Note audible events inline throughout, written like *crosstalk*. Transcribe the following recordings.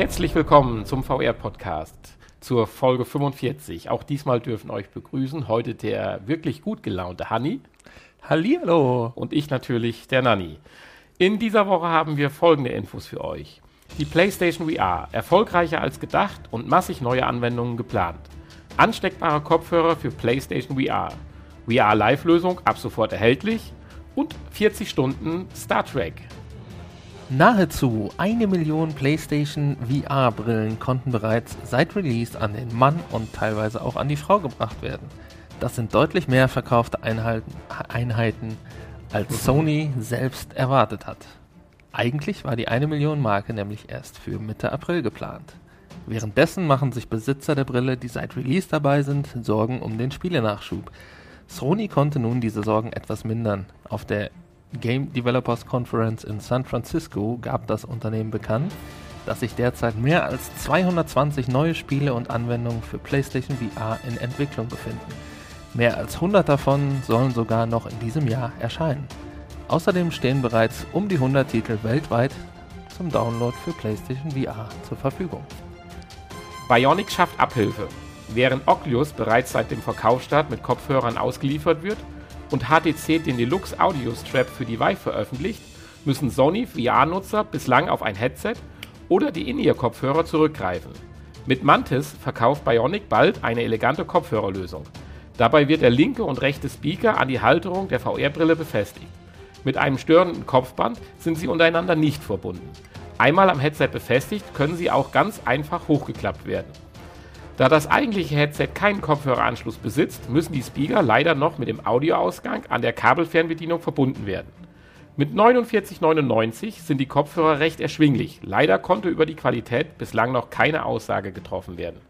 Herzlich willkommen zum VR-Podcast zur Folge 45. Auch diesmal dürfen euch begrüßen heute der wirklich gut gelaunte Hanni. Hallihallo. Und ich natürlich, der Nanni. In dieser Woche haben wir folgende Infos für euch. Die PlayStation VR, erfolgreicher als gedacht und massig neue Anwendungen geplant. Ansteckbare Kopfhörer für PlayStation VR. VR Live-Lösung ab sofort erhältlich. Und 40 Stunden Star Trek. Nahezu eine Million PlayStation VR-Brillen konnten bereits seit Release an den Mann und teilweise auch an die Frau gebracht werden. Das sind deutlich mehr verkaufte Einheiten, Einheiten als Sony selbst erwartet hat. Eigentlich war die eine Million Marke nämlich erst für Mitte April geplant. Währenddessen machen sich Besitzer der Brille, die seit Release dabei sind, Sorgen um den Spielenachschub. Sony konnte nun diese Sorgen etwas mindern. Auf der Game Developers Conference in San Francisco gab das Unternehmen bekannt, dass sich derzeit mehr als 220 neue Spiele und Anwendungen für PlayStation VR in Entwicklung befinden. Mehr als 100 davon sollen sogar noch in diesem Jahr erscheinen. Außerdem stehen bereits um die 100 Titel weltweit zum Download für PlayStation VR zur Verfügung. Bionic schafft Abhilfe. Während Oculus bereits seit dem Verkaufsstart mit Kopfhörern ausgeliefert wird, und HTC den Deluxe Audio Strap für die Vive veröffentlicht, müssen Sony VR-Nutzer bislang auf ein Headset oder die In-Ear-Kopfhörer zurückgreifen. Mit Mantis verkauft Bionic bald eine elegante Kopfhörerlösung. Dabei wird der linke und rechte Speaker an die Halterung der VR-Brille befestigt. Mit einem störenden Kopfband sind sie untereinander nicht verbunden. Einmal am Headset befestigt, können sie auch ganz einfach hochgeklappt werden. Da das eigentliche Headset keinen Kopfhöreranschluss besitzt, müssen die Speaker leider noch mit dem Audioausgang an der Kabelfernbedienung verbunden werden. Mit 49,99 sind die Kopfhörer recht erschwinglich. Leider konnte über die Qualität bislang noch keine Aussage getroffen werden.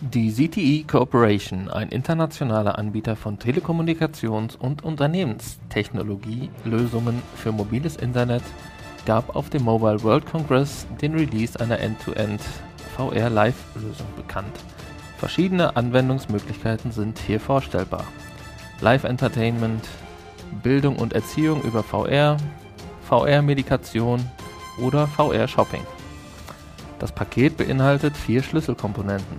Die ZTE Corporation, ein internationaler Anbieter von Telekommunikations- und Unternehmenstechnologie-Lösungen für mobiles Internet, gab auf dem Mobile World Congress den Release einer End-to-End VR Live-Lösung bekannt. Verschiedene Anwendungsmöglichkeiten sind hier vorstellbar. Live-Entertainment, Bildung und Erziehung über VR, VR-Medikation oder VR-Shopping. Das Paket beinhaltet vier Schlüsselkomponenten.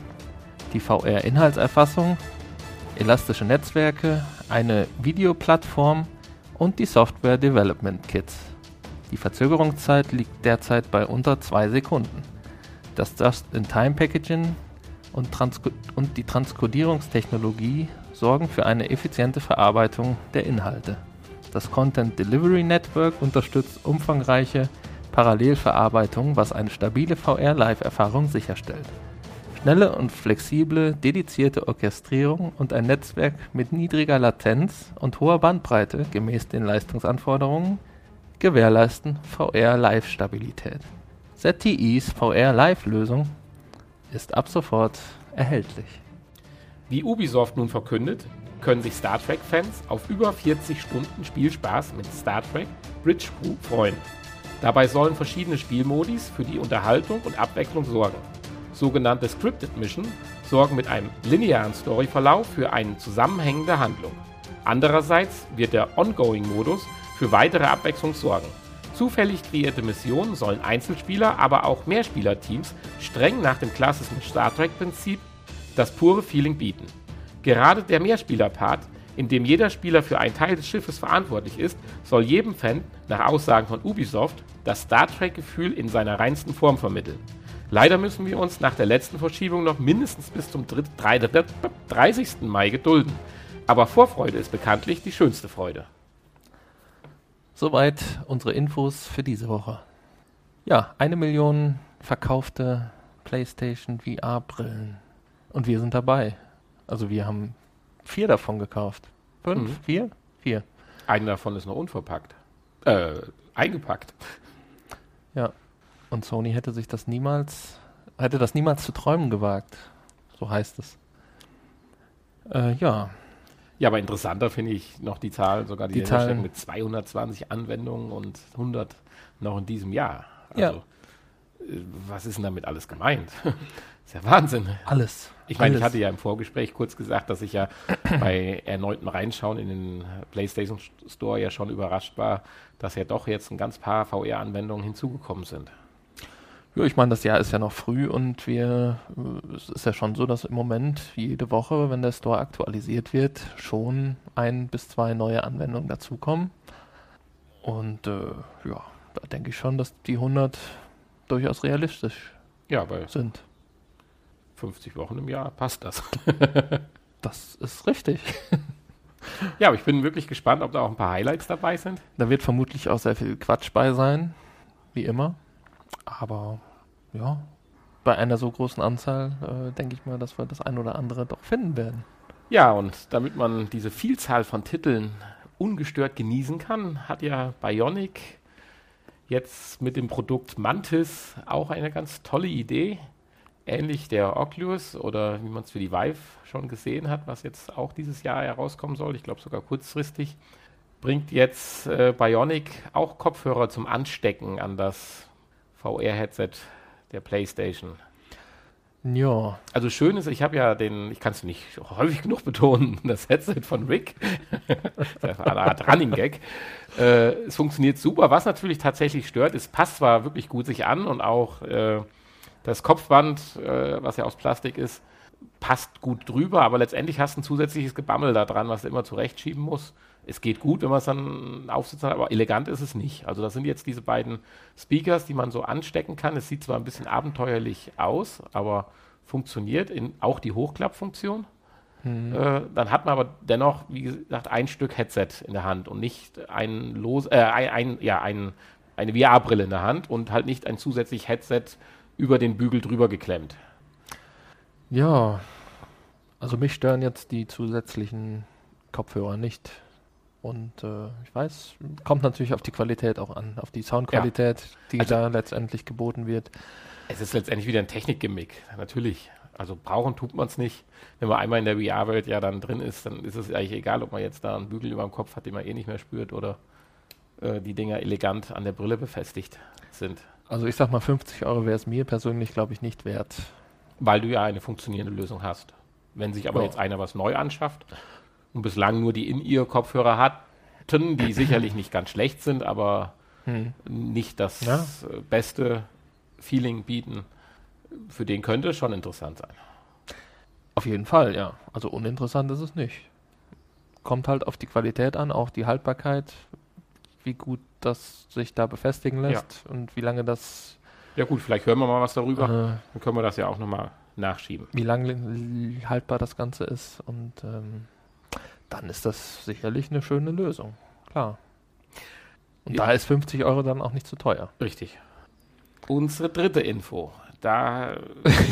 Die VR-Inhaltserfassung, elastische Netzwerke, eine Videoplattform und die Software Development Kits. Die Verzögerungszeit liegt derzeit bei unter zwei Sekunden. Das Just-in-Time-Packaging und, und die Transkodierungstechnologie sorgen für eine effiziente Verarbeitung der Inhalte. Das Content Delivery Network unterstützt umfangreiche Parallelverarbeitung, was eine stabile VR-Live-Erfahrung sicherstellt. Schnelle und flexible, dedizierte Orchestrierung und ein Netzwerk mit niedriger Latenz und hoher Bandbreite gemäß den Leistungsanforderungen gewährleisten VR-Live-Stabilität. ZTEs VR Live-Lösung ist ab sofort erhältlich. Wie Ubisoft nun verkündet, können sich Star Trek-Fans auf über 40 Stunden Spielspaß mit Star Trek Bridge Crew freuen. Dabei sollen verschiedene Spielmodis für die Unterhaltung und Abwechslung sorgen. Sogenannte Scripted Mission sorgen mit einem linearen Storyverlauf für eine zusammenhängende Handlung. Andererseits wird der Ongoing-Modus für weitere Abwechslung sorgen. Zufällig kreierte Missionen sollen Einzelspieler, aber auch Mehrspielerteams streng nach dem klassischen Star Trek-Prinzip das pure Feeling bieten. Gerade der Mehrspieler-Part, in dem jeder Spieler für einen Teil des Schiffes verantwortlich ist, soll jedem Fan, nach Aussagen von Ubisoft, das Star Trek-Gefühl in seiner reinsten Form vermitteln. Leider müssen wir uns nach der letzten Verschiebung noch mindestens bis zum 30. Mai gedulden. Aber Vorfreude ist bekanntlich die schönste Freude. Soweit unsere Infos für diese Woche. Ja, eine Million verkaufte PlayStation VR-Brillen. Und wir sind dabei. Also wir haben vier davon gekauft. Fünf? Mhm. Vier? Vier. Eine davon ist noch unverpackt. Äh, eingepackt. Ja. Und Sony hätte sich das niemals, hätte das niemals zu träumen gewagt. So heißt es. Äh, ja. Ja, aber interessanter finde ich noch die Zahl, sogar die, die Zahlen mit 220 Anwendungen und 100 noch in diesem Jahr. Also, ja. Äh, was ist denn damit alles gemeint? *laughs* ist ja Wahnsinn. Alles. Ich meine, ich hatte ja im Vorgespräch kurz gesagt, dass ich ja *clears throat* bei erneuten Reinschauen in den PlayStation Store ja schon überrascht war, dass ja doch jetzt ein ganz paar VR-Anwendungen hinzugekommen sind. Ja, ich meine, das Jahr ist ja noch früh und wir, äh, es ist ja schon so, dass im Moment jede Woche, wenn der Store aktualisiert wird, schon ein bis zwei neue Anwendungen dazukommen. Und äh, ja, da denke ich schon, dass die 100 durchaus realistisch Ja, bei sind. 50 Wochen im Jahr passt das. *laughs* *laughs* Das ist richtig. *laughs* ja, aber ich bin wirklich gespannt, ob da auch ein paar Highlights dabei sind. Da wird vermutlich auch sehr viel Quatsch bei sein, wie immer. Aber ja, bei einer so großen Anzahl äh, denke ich mal, dass wir das ein oder andere doch finden werden. Ja, und damit man diese Vielzahl von Titeln ungestört genießen kann, hat ja Bionic jetzt mit dem Produkt Mantis auch eine ganz tolle Idee. Ähnlich der Oculus oder wie man es für die Vive schon gesehen hat, was jetzt auch dieses Jahr herauskommen soll, ich glaube sogar kurzfristig, bringt jetzt äh, Bionic auch Kopfhörer zum Anstecken an das VR-Headset der PlayStation. Ja, Also schön ist, ich habe ja den, ich kann es nicht häufig genug betonen, *laughs* das Headset von Rick, *laughs* eine Art Running Gag. Äh, es funktioniert super. Was natürlich tatsächlich stört, es passt zwar wirklich gut sich an und auch äh, das Kopfband, äh, was ja aus Plastik ist, passt gut drüber, aber letztendlich hast du ein zusätzliches Gebammel da dran, was du immer zurechtschieben musst. Es geht gut, wenn man es dann aufsitzt, aber elegant ist es nicht. Also das sind jetzt diese beiden Speakers, die man so anstecken kann. Es sieht zwar ein bisschen abenteuerlich aus, aber funktioniert. In, auch die Hochklappfunktion. Äh, dann hat man aber dennoch, wie gesagt, ein Stück Headset in der Hand und nicht ein los, äh, ein, ein, ja, ein, eine VR-Brille in der Hand und halt nicht ein zusätzlich Headset über den Bügel drüber geklemmt. ja. Also mich stören jetzt die zusätzlichen Kopfhörer nicht. Und äh, ich weiß, kommt natürlich auf die Qualität auch an, auf die Soundqualität, die Also- da letztendlich geboten wird. Es ist letztendlich wieder ein Technikgimmick, natürlich. Also brauchen tut man es nicht. Wenn man einmal in der VR-Welt ja dann drin ist, dann ist es eigentlich egal, ob man jetzt da einen Bügel über dem Kopf hat, den man eh nicht mehr spürt oder äh, die Dinger elegant an der Brille befestigt sind. Also ich sag mal, 50 Euro wäre es mir persönlich, glaube ich, nicht wert. Weil du ja eine funktionierende Lösung hast. Wenn sich aber Ja. jetzt einer was neu anschafft und bislang nur die In-Ear-Kopfhörer hatten, die sicherlich nicht ganz schlecht sind, aber Hm. nicht das Ja. beste Feeling bieten, für den könnte es schon interessant sein. Auf jeden Fall, ja. Also uninteressant ist es nicht. Kommt halt auf die Qualität an, auch die Haltbarkeit, wie gut das sich da befestigen lässt und wie lange das, Ja gut, vielleicht hören wir mal was darüber. äh, Dann können wir das ja auch nochmal nachschieben. wie lange haltbar das Ganze ist. Und ähm, dann ist das sicherlich eine schöne Lösung. Klar. Und Ja. da ist 50 Euro dann auch nicht zu teuer. Richtig. Unsere dritte Info. Da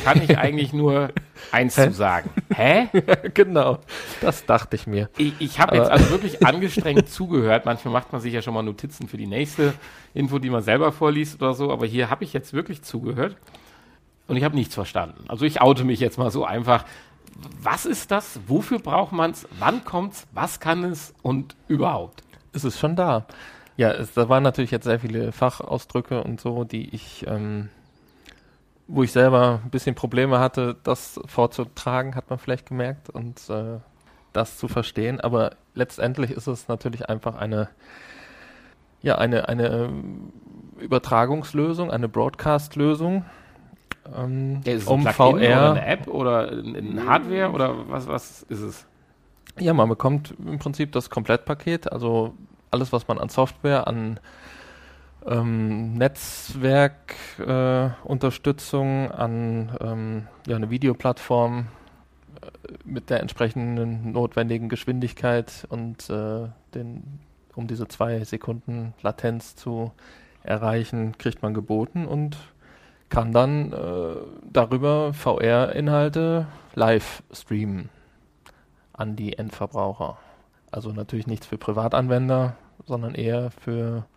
kann ich eigentlich *laughs* nur eins zu sagen. Hä? *laughs* genau, das dachte ich mir. Ich, ich habe jetzt also wirklich *laughs* angestrengt zugehört. Manchmal macht man sich ja schon mal Notizen für die nächste Info, die man selber vorliest oder so. Aber hier habe ich jetzt wirklich zugehört und ich habe nichts verstanden. Also ich oute mich jetzt mal so einfach. Was ist das? Wofür braucht man es? Wann kommt's? Was kann es? Und überhaupt? ist es schon da. Ja, es, da waren natürlich jetzt sehr viele Fachausdrücke und so, die ich, ähm, wo ich selber ein bisschen Probleme hatte, das vorzutragen, hat man vielleicht gemerkt und äh, das zu verstehen. Aber letztendlich ist es natürlich einfach eine, ja, eine, eine ähm, Übertragungslösung, eine Broadcast-Lösung. Ähm, Ja, ist es um ein Plugin oder VR. eine App oder ein Hardware oder was, was ist es? Ja, man bekommt im Prinzip das Komplettpaket, also alles, was man an Software, an ähm, Netzwerkunterstützung, äh, an ähm, ja, eine Videoplattform äh, mit der entsprechenden notwendigen Geschwindigkeit und äh, den, um diese zwei Sekunden Latenz zu erreichen, kriegt man geboten und kann dann äh, darüber VR-Inhalte live streamen an die Endverbraucher. Also natürlich nichts für Privatanwender, sondern eher für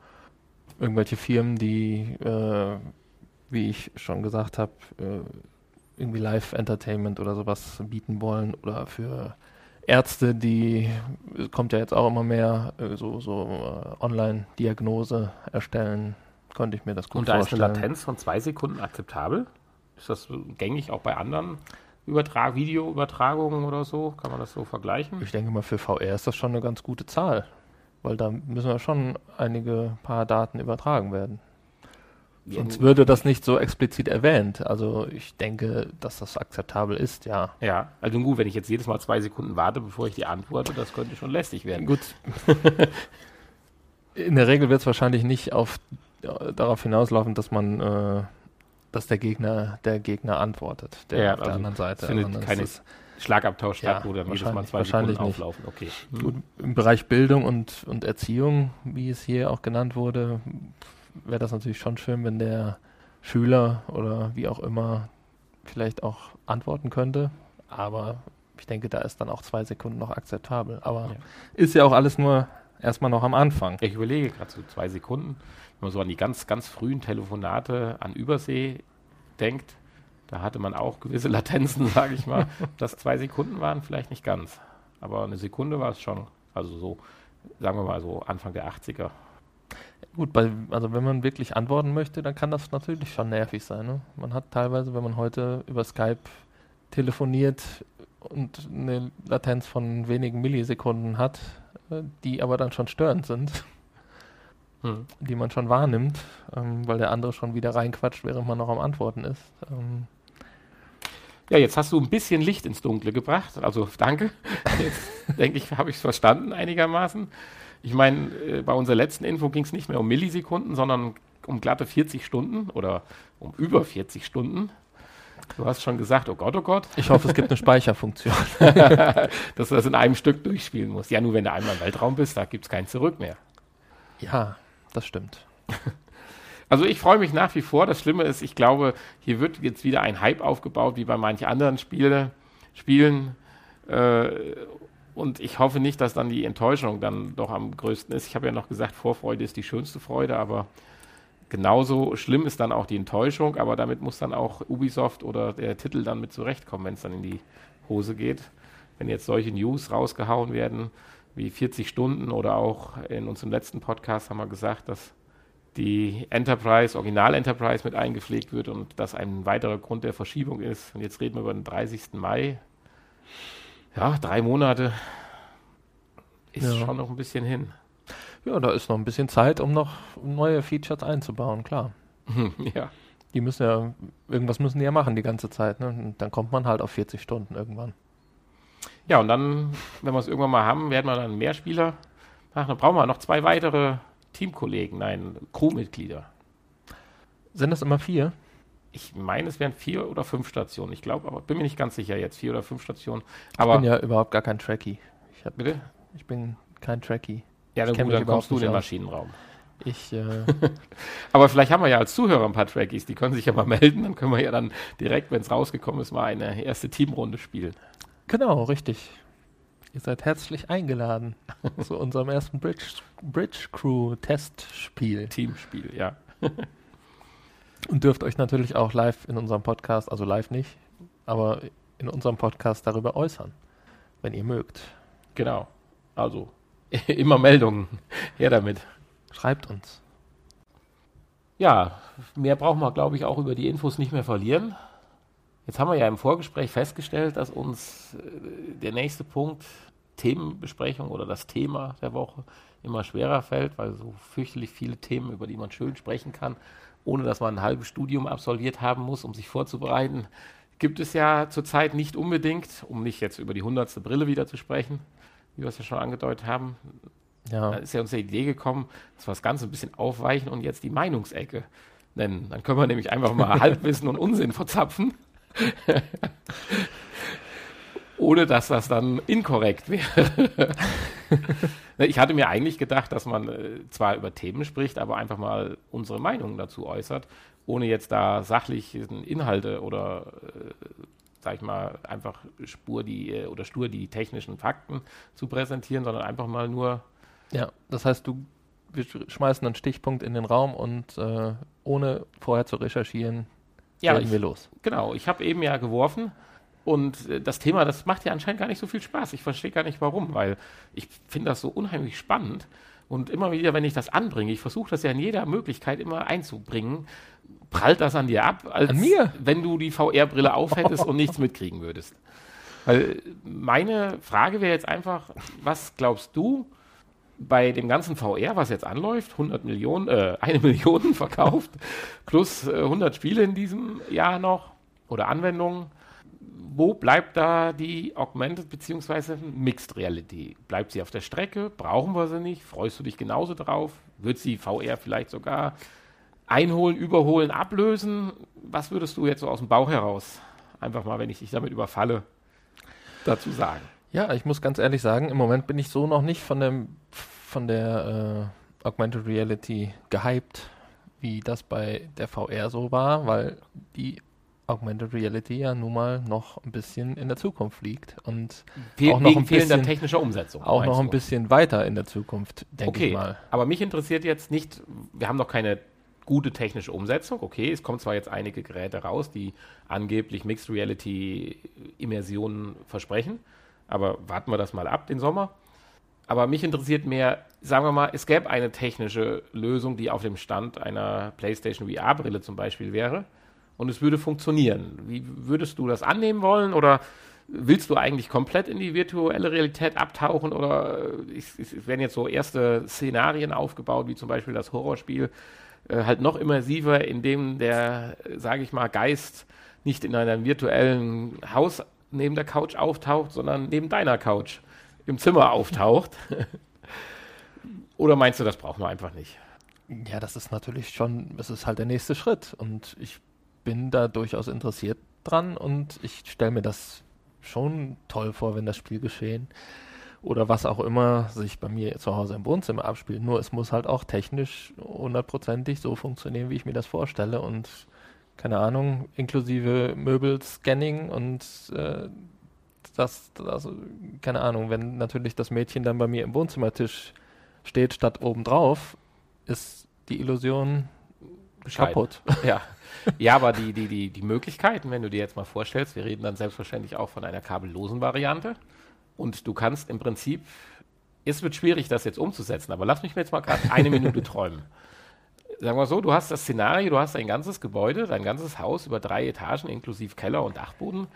irgendwelche Firmen, die, äh, wie ich schon gesagt habe, äh, irgendwie Live-Entertainment oder sowas bieten wollen oder für Ärzte, die kommt ja jetzt auch immer mehr äh, so, so äh, Online-Diagnose erstellen, konnte ich mir das gut Und da ist eine vorstellen. Latenz von zwei Sekunden akzeptabel? Ist das gängig auch bei anderen Übertrag Videoübertragungen oder so? Kann man das so vergleichen? Ich denke mal, für VR ist das schon eine ganz gute Zahl, weil da müssen ja schon einige paar Daten übertragen werden. Sonst würde das nicht so explizit erwähnt. Also ich denke, dass das akzeptabel ist, ja. Ja, also gut, wenn ich jetzt jedes Mal zwei Sekunden warte, bevor ich die antworte, das könnte schon lästig werden. Gut. *laughs* In der Regel wird es wahrscheinlich nicht auf, darauf hinauslaufen, dass man, äh, dass der Gegner, der Gegner antwortet, der Ja, auf der also anderen Seite. findet es keine ist- Schlagabtausch statt, Ja, wo dann jedes Mal zwei wahrscheinlich Sekunden nicht. auflaufen. Okay. Gut, im Bereich Bildung und, und Erziehung, wie es hier auch genannt wurde, wäre das natürlich schon schön, wenn der Schüler oder wie auch immer vielleicht auch antworten könnte. Aber ich denke, da ist dann auch zwei Sekunden noch akzeptabel. Aber Ja. ist ja auch alles nur erstmal noch am Anfang. Ich überlege gerade so zwei Sekunden, wenn man so an die ganz, ganz frühen Telefonate an Übersee denkt, da hatte man auch gewisse Latenzen, *laughs* sage ich mal. *laughs* Das zwei Sekunden waren, vielleicht nicht ganz. Aber eine Sekunde war es schon. Also so, sagen wir mal so Anfang der 80er. Gut, bei, also wenn man wirklich antworten möchte, dann kann das natürlich schon nervig sein. Ne? Man hat teilweise, wenn man heute über Skype telefoniert und eine Latenz von wenigen Millisekunden hat, äh, die aber dann schon störend sind, *laughs* Hm. die man schon wahrnimmt, ähm, weil der andere schon wieder reinquatscht, während man noch am Antworten ist. Ähm, Ja, jetzt hast du ein bisschen Licht ins Dunkle gebracht. Also danke. *laughs* Jetzt denke ich, habe ich es verstanden einigermaßen. Ich meine, äh, bei unserer letzten Info ging es nicht mehr um Millisekunden, sondern um glatte 40 Stunden oder um über 40 Stunden. Du hast schon gesagt, oh Gott, oh Gott, ich hoffe, es gibt eine Speicherfunktion. *laughs* dass du das in einem Stück durchspielen musst. Ja, nur wenn du einmal im Weltraum bist, da gibt es kein Zurück mehr. Ja, das stimmt. *laughs* Also ich freue mich nach wie vor. Das Schlimme ist, ich glaube, hier wird jetzt wieder ein Hype aufgebaut, wie bei manchen anderen Spiele, Spielen. Äh, und ich hoffe nicht, dass dann die Enttäuschung dann doch am größten ist. Ich habe ja noch gesagt, Vorfreude ist die schönste Freude, aber genauso schlimm ist dann auch die Enttäuschung. Aber damit muss dann auch Ubisoft oder der Titel dann mit zurechtkommen, wenn es dann in die Hose geht. Wenn jetzt solche News rausgehauen werden, wie 40 Stunden oder auch in unserem letzten Podcast haben wir gesagt, dass die Enterprise, Original Enterprise mit eingepflegt wird und das ein weiterer Grund der Verschiebung ist. Und jetzt reden wir über den 30. Mai. Ja, drei Monate ist Ja. schon noch ein bisschen hin. Ja, da ist noch ein bisschen Zeit, um noch neue Features einzubauen, klar. *laughs* ja. Die müssen ja, irgendwas müssen die ja machen die ganze Zeit, ne? Und dann kommt man halt auf 40 Stunden irgendwann. ja, und dann, wenn wir es irgendwann mal haben, werden wir dann mehr Spieler machen. Dann brauchen wir noch zwei weitere Teamkollegen, nein, Crewmitglieder. Sind das immer vier? Ich meine, es wären vier oder fünf Stationen. Ich glaube, aber bin mir nicht ganz sicher jetzt, vier oder fünf Stationen. Ich Aber bin ja überhaupt gar kein Trekkie. Ich, hab, bitte? ich bin kein Trekkie. Ja, gut, dann kommst du in den Maschinenraum. Ich, äh, *laughs* Aber vielleicht haben wir ja als Zuhörer ein paar Trackies, die können sich ja mal melden, dann können wir ja dann direkt, wenn es rausgekommen ist, mal eine erste Teamrunde spielen. genau, richtig. Ihr seid herzlich eingeladen *laughs* zu unserem ersten Bridge, Bridge Crew Testspiel. Teamspiel, ja. *laughs* Und dürft euch natürlich auch live in unserem Podcast, also live nicht, aber in unserem Podcast darüber äußern, wenn ihr mögt. Genau. Also, *laughs* immer Meldungen. Her damit. Schreibt uns. Ja, mehr brauchen wir, glaube ich, auch über die Infos nicht mehr verlieren. Jetzt haben wir ja im Vorgespräch festgestellt, dass uns äh, der nächste Punkt, Themenbesprechung oder das Thema der Woche, immer schwerer fällt, weil so fürchterlich viele Themen, über die man schön sprechen kann, ohne dass man ein halbes Studium absolviert haben muss, um sich vorzubereiten, gibt es ja zurzeit nicht unbedingt, um nicht jetzt über die hundertste Brille wieder zu sprechen, wie wir es ja schon angedeutet haben, Ja, da ist ja uns die Idee gekommen, dass wir das Ganze ein bisschen aufweichen und jetzt die Meinungsecke nennen. Dann können wir nämlich einfach mal *laughs* Halbwissen und Unsinn verzapfen. Ohne dass das dann inkorrekt wäre. *laughs* Ich hatte mir eigentlich gedacht, dass man äh, zwar über Themen spricht, aber einfach mal unsere Meinung dazu äußert, ohne jetzt da sachlich Inhalte oder, äh, sag ich mal, einfach Spur die äh, oder stur die technischen Fakten zu präsentieren, sondern einfach mal nur ja, das heißt, du, wir sch- schmeißen einen Stichpunkt in den Raum und äh, ohne vorher zu recherchieren, Ja, ich, wir los. genau. Ich habe eben ja geworfen und äh, das Thema, das macht ja anscheinend gar nicht so viel Spaß. Ich verstehe gar nicht warum, weil ich finde das so unheimlich spannend und immer wieder, wenn ich das anbringe, ich versuche das ja in jeder Möglichkeit immer einzubringen, prallt das an dir ab, als An mir? wenn du die VR-Brille aufhättest und nichts mitkriegen würdest. Weil meine Frage wäre jetzt einfach, was glaubst du, bei dem ganzen VR, was jetzt anläuft, 100 Millionen, äh, eine *laughs* Million verkauft, plus äh, 100 Spiele in diesem Jahr noch oder Anwendungen. Wo bleibt da die Augmented bzw. Mixed Reality? Bleibt sie auf der Strecke? Brauchen wir sie nicht? Freust du dich genauso drauf? Wird sie VR vielleicht sogar einholen, überholen, ablösen? Was würdest du jetzt so aus dem Bauch heraus, einfach mal, wenn ich dich damit überfalle, dazu sagen? Ja, ich muss ganz ehrlich sagen, im Moment bin ich so noch nicht von, dem, von der äh, Augmented Reality gehypt, wie das bei der VR so war, weil die Augmented Reality ja nun mal noch ein bisschen in der Zukunft liegt und Fehl, auch noch wegen ein fehlender bisschen, technischer Umsetzung. auch noch ein bisschen weiter in der Zukunft, denke Okay, ich mal. aber mich interessiert jetzt nicht, wir haben noch keine gute technische Umsetzung. Okay, es kommen zwar jetzt einige Geräte raus, die angeblich Mixed Reality Immersionen versprechen, aber warten wir das mal ab, den Sommer. Aber mich interessiert mehr, sagen wir mal, es gäbe eine technische Lösung, die auf dem Stand einer PlayStation VR-Brille zum Beispiel wäre und es würde funktionieren. Wie würdest du das annehmen wollen oder willst du eigentlich komplett in die virtuelle Realität abtauchen oder äh, es, werden jetzt so erste Szenarien aufgebaut, wie zum Beispiel das Horrorspiel, äh, halt noch immersiver, in dem der, sage ich mal, Geist nicht in einem virtuellen Haus neben der Couch auftaucht, sondern neben deiner Couch im Zimmer auftaucht. *laughs* oder meinst du, das brauchen wir einfach nicht? Ja, das ist natürlich schon, es ist halt der nächste Schritt und ich bin da durchaus interessiert dran und ich stelle mir das schon toll vor, wenn das Spielgeschehen oder was auch immer sich bei mir zu Hause im Wohnzimmer abspielt. Nur es muss halt auch technisch hundertprozentig so funktionieren, wie ich mir das vorstelle und keine Ahnung, inklusive Möbelscanning und äh, das, das, keine Ahnung, wenn natürlich das Mädchen dann bei mir im Wohnzimmertisch steht statt obendrauf, ist die Illusion Bescheiden. kaputt. Ja. ja, aber die, die, die, die Möglichkeiten, wenn du dir jetzt mal vorstellst, wir reden dann selbstverständlich auch von einer kabellosen Variante. Und du kannst im Prinzip, es wird schwierig, das jetzt umzusetzen, aber lass mich jetzt mal gerade eine Minute *laughs* träumen. Sagen wir so, du hast das Szenario, du hast ein ganzes Gebäude, dein ganzes Haus über drei Etagen inklusive Keller und Dachboden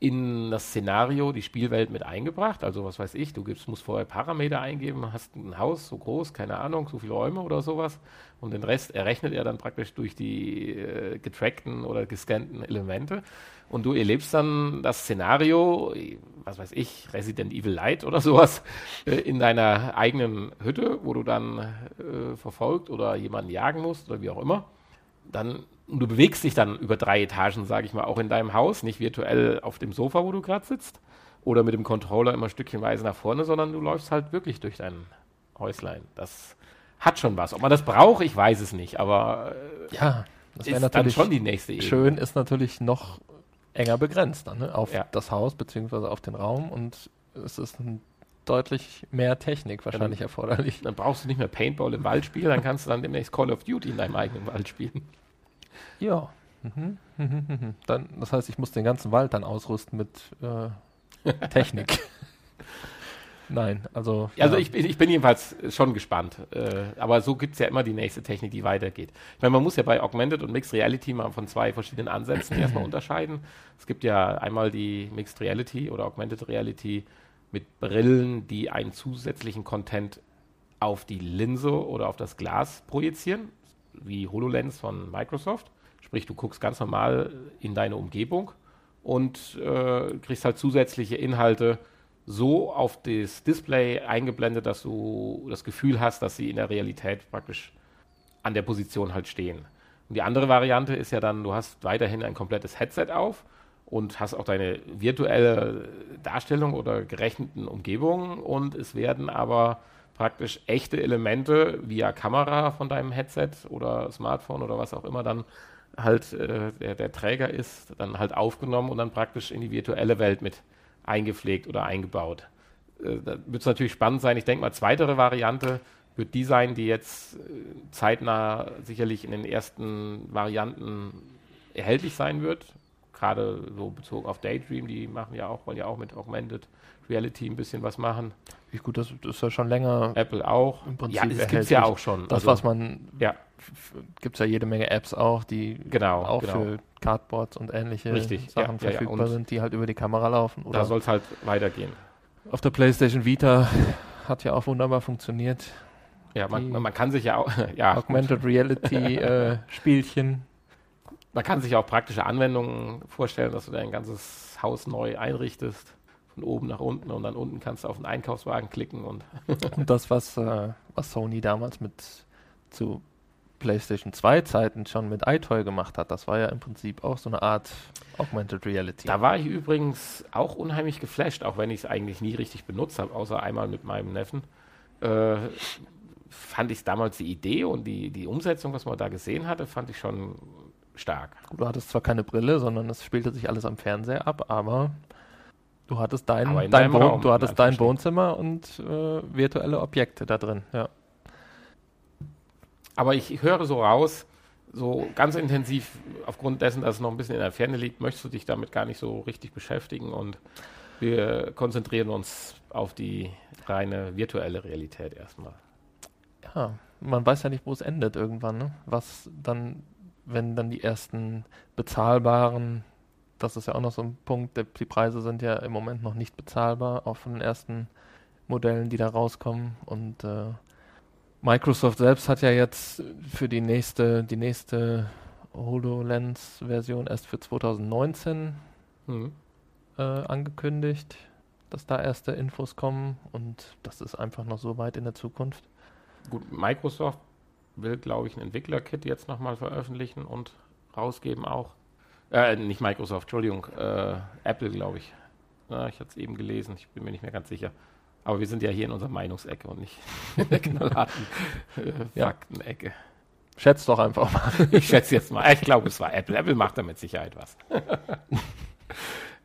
in das Szenario die Spielwelt mit eingebracht. Also was weiß ich, du gibst, musst vorher Parameter eingeben, hast ein Haus so groß, keine Ahnung, so viele Räume oder sowas. Und den Rest errechnet er dann praktisch durch die äh, getrackten oder gescannten Elemente. Und du erlebst dann das Szenario, was weiß ich, Resident Evil Light oder sowas, *laughs* äh, in deiner eigenen Hütte, wo du dann äh, verfolgt oder jemanden jagen musst oder wie auch immer. Dann und du bewegst dich dann über drei Etagen, sage ich mal, auch in deinem Haus, nicht virtuell auf dem Sofa, wo du gerade sitzt, oder mit dem Controller immer stückchenweise nach vorne, sondern du läufst halt wirklich durch dein Häuslein. Das hat schon was. Ob man das braucht, ich weiß es nicht, aber Ja, das äh, wäre ist dann natürlich schon die nächste Ebene. schön, ist natürlich noch enger begrenzt dann, ne? auf Ja. das Haus beziehungsweise auf den Raum und es ist ein deutlich mehr Technik wahrscheinlich erforderlich. Dann brauchst du nicht mehr Paintball im Wald spielen, dann kannst du dann demnächst Call of Duty in deinem eigenen Wald spielen. Ja. Mhm. *laughs* Dann, das heißt, ich muss den ganzen Wald dann ausrüsten mit äh, Technik. *laughs* Nein, also. Also ja. ich, bin- ich bin jedenfalls schon gespannt. Äh, aber so gibt es ja immer die nächste Technik, die weitergeht. Ich meine, man muss ja bei Augmented und Mixed Reality mal von zwei verschiedenen Ansätzen erstmal *clears throat* unterscheiden. Es gibt ja einmal die Mixed Reality oder Augmented Reality mit Brillen, die einen zusätzlichen Content auf die Linse oder auf das Glas projizieren, wie HoloLens von Microsoft. Sprich, du guckst ganz normal in deine Umgebung und äh, kriegst halt zusätzliche Inhalte so auf das Display eingeblendet, dass du das Gefühl hast, dass sie in der Realität praktisch an der Position halt stehen. Und die andere Variante ist ja dann, du hast weiterhin ein komplettes Headset auf und hast auch deine virtuelle Darstellung oder gerechneten Umgebungen und es werden aber praktisch echte Elemente via Kamera von deinem Headset oder Smartphone oder was auch immer dann halt äh, der, der Träger ist, dann halt aufgenommen und dann praktisch in die virtuelle Welt mit eingepflegt oder eingebaut. Äh, da wird es natürlich spannend sein. Ich denke mal, zweitere Variante wird die sein, die jetzt äh, zeitnah sicherlich in den ersten Varianten erhältlich sein wird. Gerade so bezogen auf Daydream, die machen ja auch, wollen ja auch mit Augmented Reality ein bisschen was machen. Wie gut, das, das ist ja schon länger. Apple auch. Im Prinzip ja, das gibt es ja auch schon. Das, Also, was man. Ja. Gibt es ja jede Menge Apps auch, die Genau, auch genau. für Cardboards und ähnliche Richtig, Sachen ja, ja, ja. verfügbar Und sind, die halt über die Kamera laufen. Da Oder soll es halt weitergehen. auf der PlayStation Vita hat ja auch wunderbar funktioniert. Ja, man, man kann sich ja auch, *laughs* ja, Augmented Reality *laughs* äh, Spielchen. man kann sich auch praktische Anwendungen vorstellen, dass du dein ganzes Haus neu einrichtest, von oben nach unten und dann unten kannst du auf den Einkaufswagen klicken und *laughs* Und das, was, äh, was Sony damals mit zu PlayStation 2 Zeiten schon mit iToy gemacht hat, das war ja im Prinzip auch so eine Art Augmented Reality. Da war ich übrigens auch unheimlich geflasht, auch wenn ich es eigentlich nie richtig benutzt habe, außer einmal mit meinem Neffen. Äh, fand ich damals die Idee und die, die Umsetzung, was man da gesehen hatte, fand ich schon stark. Du hattest zwar keine Brille, sondern es spielte sich alles am Fernseher ab, aber du hattest dein, dein, Wohn Raum, du hattest in dein. Wohnzimmer und äh, virtuelle Objekte da drin. Ja. Aber ich höre so raus, so ganz intensiv, aufgrund dessen, dass es noch ein bisschen in der Ferne liegt, möchtest du dich damit gar nicht so richtig beschäftigen und wir konzentrieren uns auf die reine virtuelle Realität erstmal. ja, man weiß ja nicht, wo es endet irgendwann. Ne? Was dann, wenn dann die ersten bezahlbaren, das ist ja auch noch so ein Punkt, der, die Preise sind ja im Moment noch nicht bezahlbar, auch von den ersten Modellen, die da rauskommen. Und äh, Microsoft selbst hat ja jetzt für die nächste, die nächste HoloLens-Version erst für 2019 Mhm. äh, angekündigt, dass da erste Infos kommen und das ist einfach noch so weit in der Zukunft. Gut, Microsoft will, glaube ich, ein Entwickler-Kit jetzt nochmal veröffentlichen und rausgeben auch. Äh, nicht Microsoft, Entschuldigung, äh, Apple, glaube ich. Ja, ich hatte es eben gelesen, ich bin mir nicht mehr ganz sicher. Aber wir sind ja hier in unserer Meinungsecke und nicht *laughs* in der knallharten äh, Ja. Faktenecke. Schätzt doch einfach mal. *laughs* Ich schätze jetzt mal, ich glaube, es war Apple. Apple macht da mit Sicherheit was.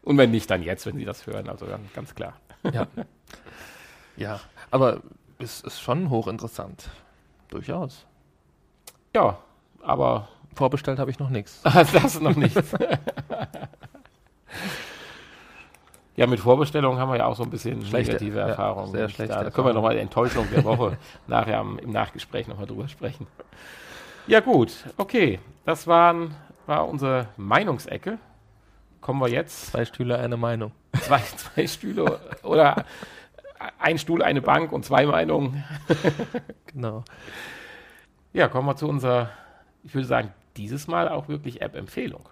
und wenn nicht, dann jetzt, wenn Sie das hören, also ganz klar. ja. ja, aber es ist schon hochinteressant. Durchaus. Ja, aber Vorbestellt habe ich noch nichts. *laughs* das ist noch nichts. *laughs* Ja, mit Vorbestellungen haben wir ja auch so ein bisschen Schlechte, negative ja, Erfahrungen. sehr Da- schlechte Da können wir nochmal die Enttäuschung der Woche *laughs* nachher am, im Nachgespräch nochmal drüber sprechen. Ja, gut, okay. Das waren, war unsere Meinungsecke. Kommen wir jetzt. Zwei Stühle, eine Meinung. Zwei, zwei Stühle oder ein Stuhl, eine Bank und zwei Meinungen. Genau. Ja, kommen wir zu unserer, ich würde sagen, dieses Mal auch wirklich App-Empfehlung.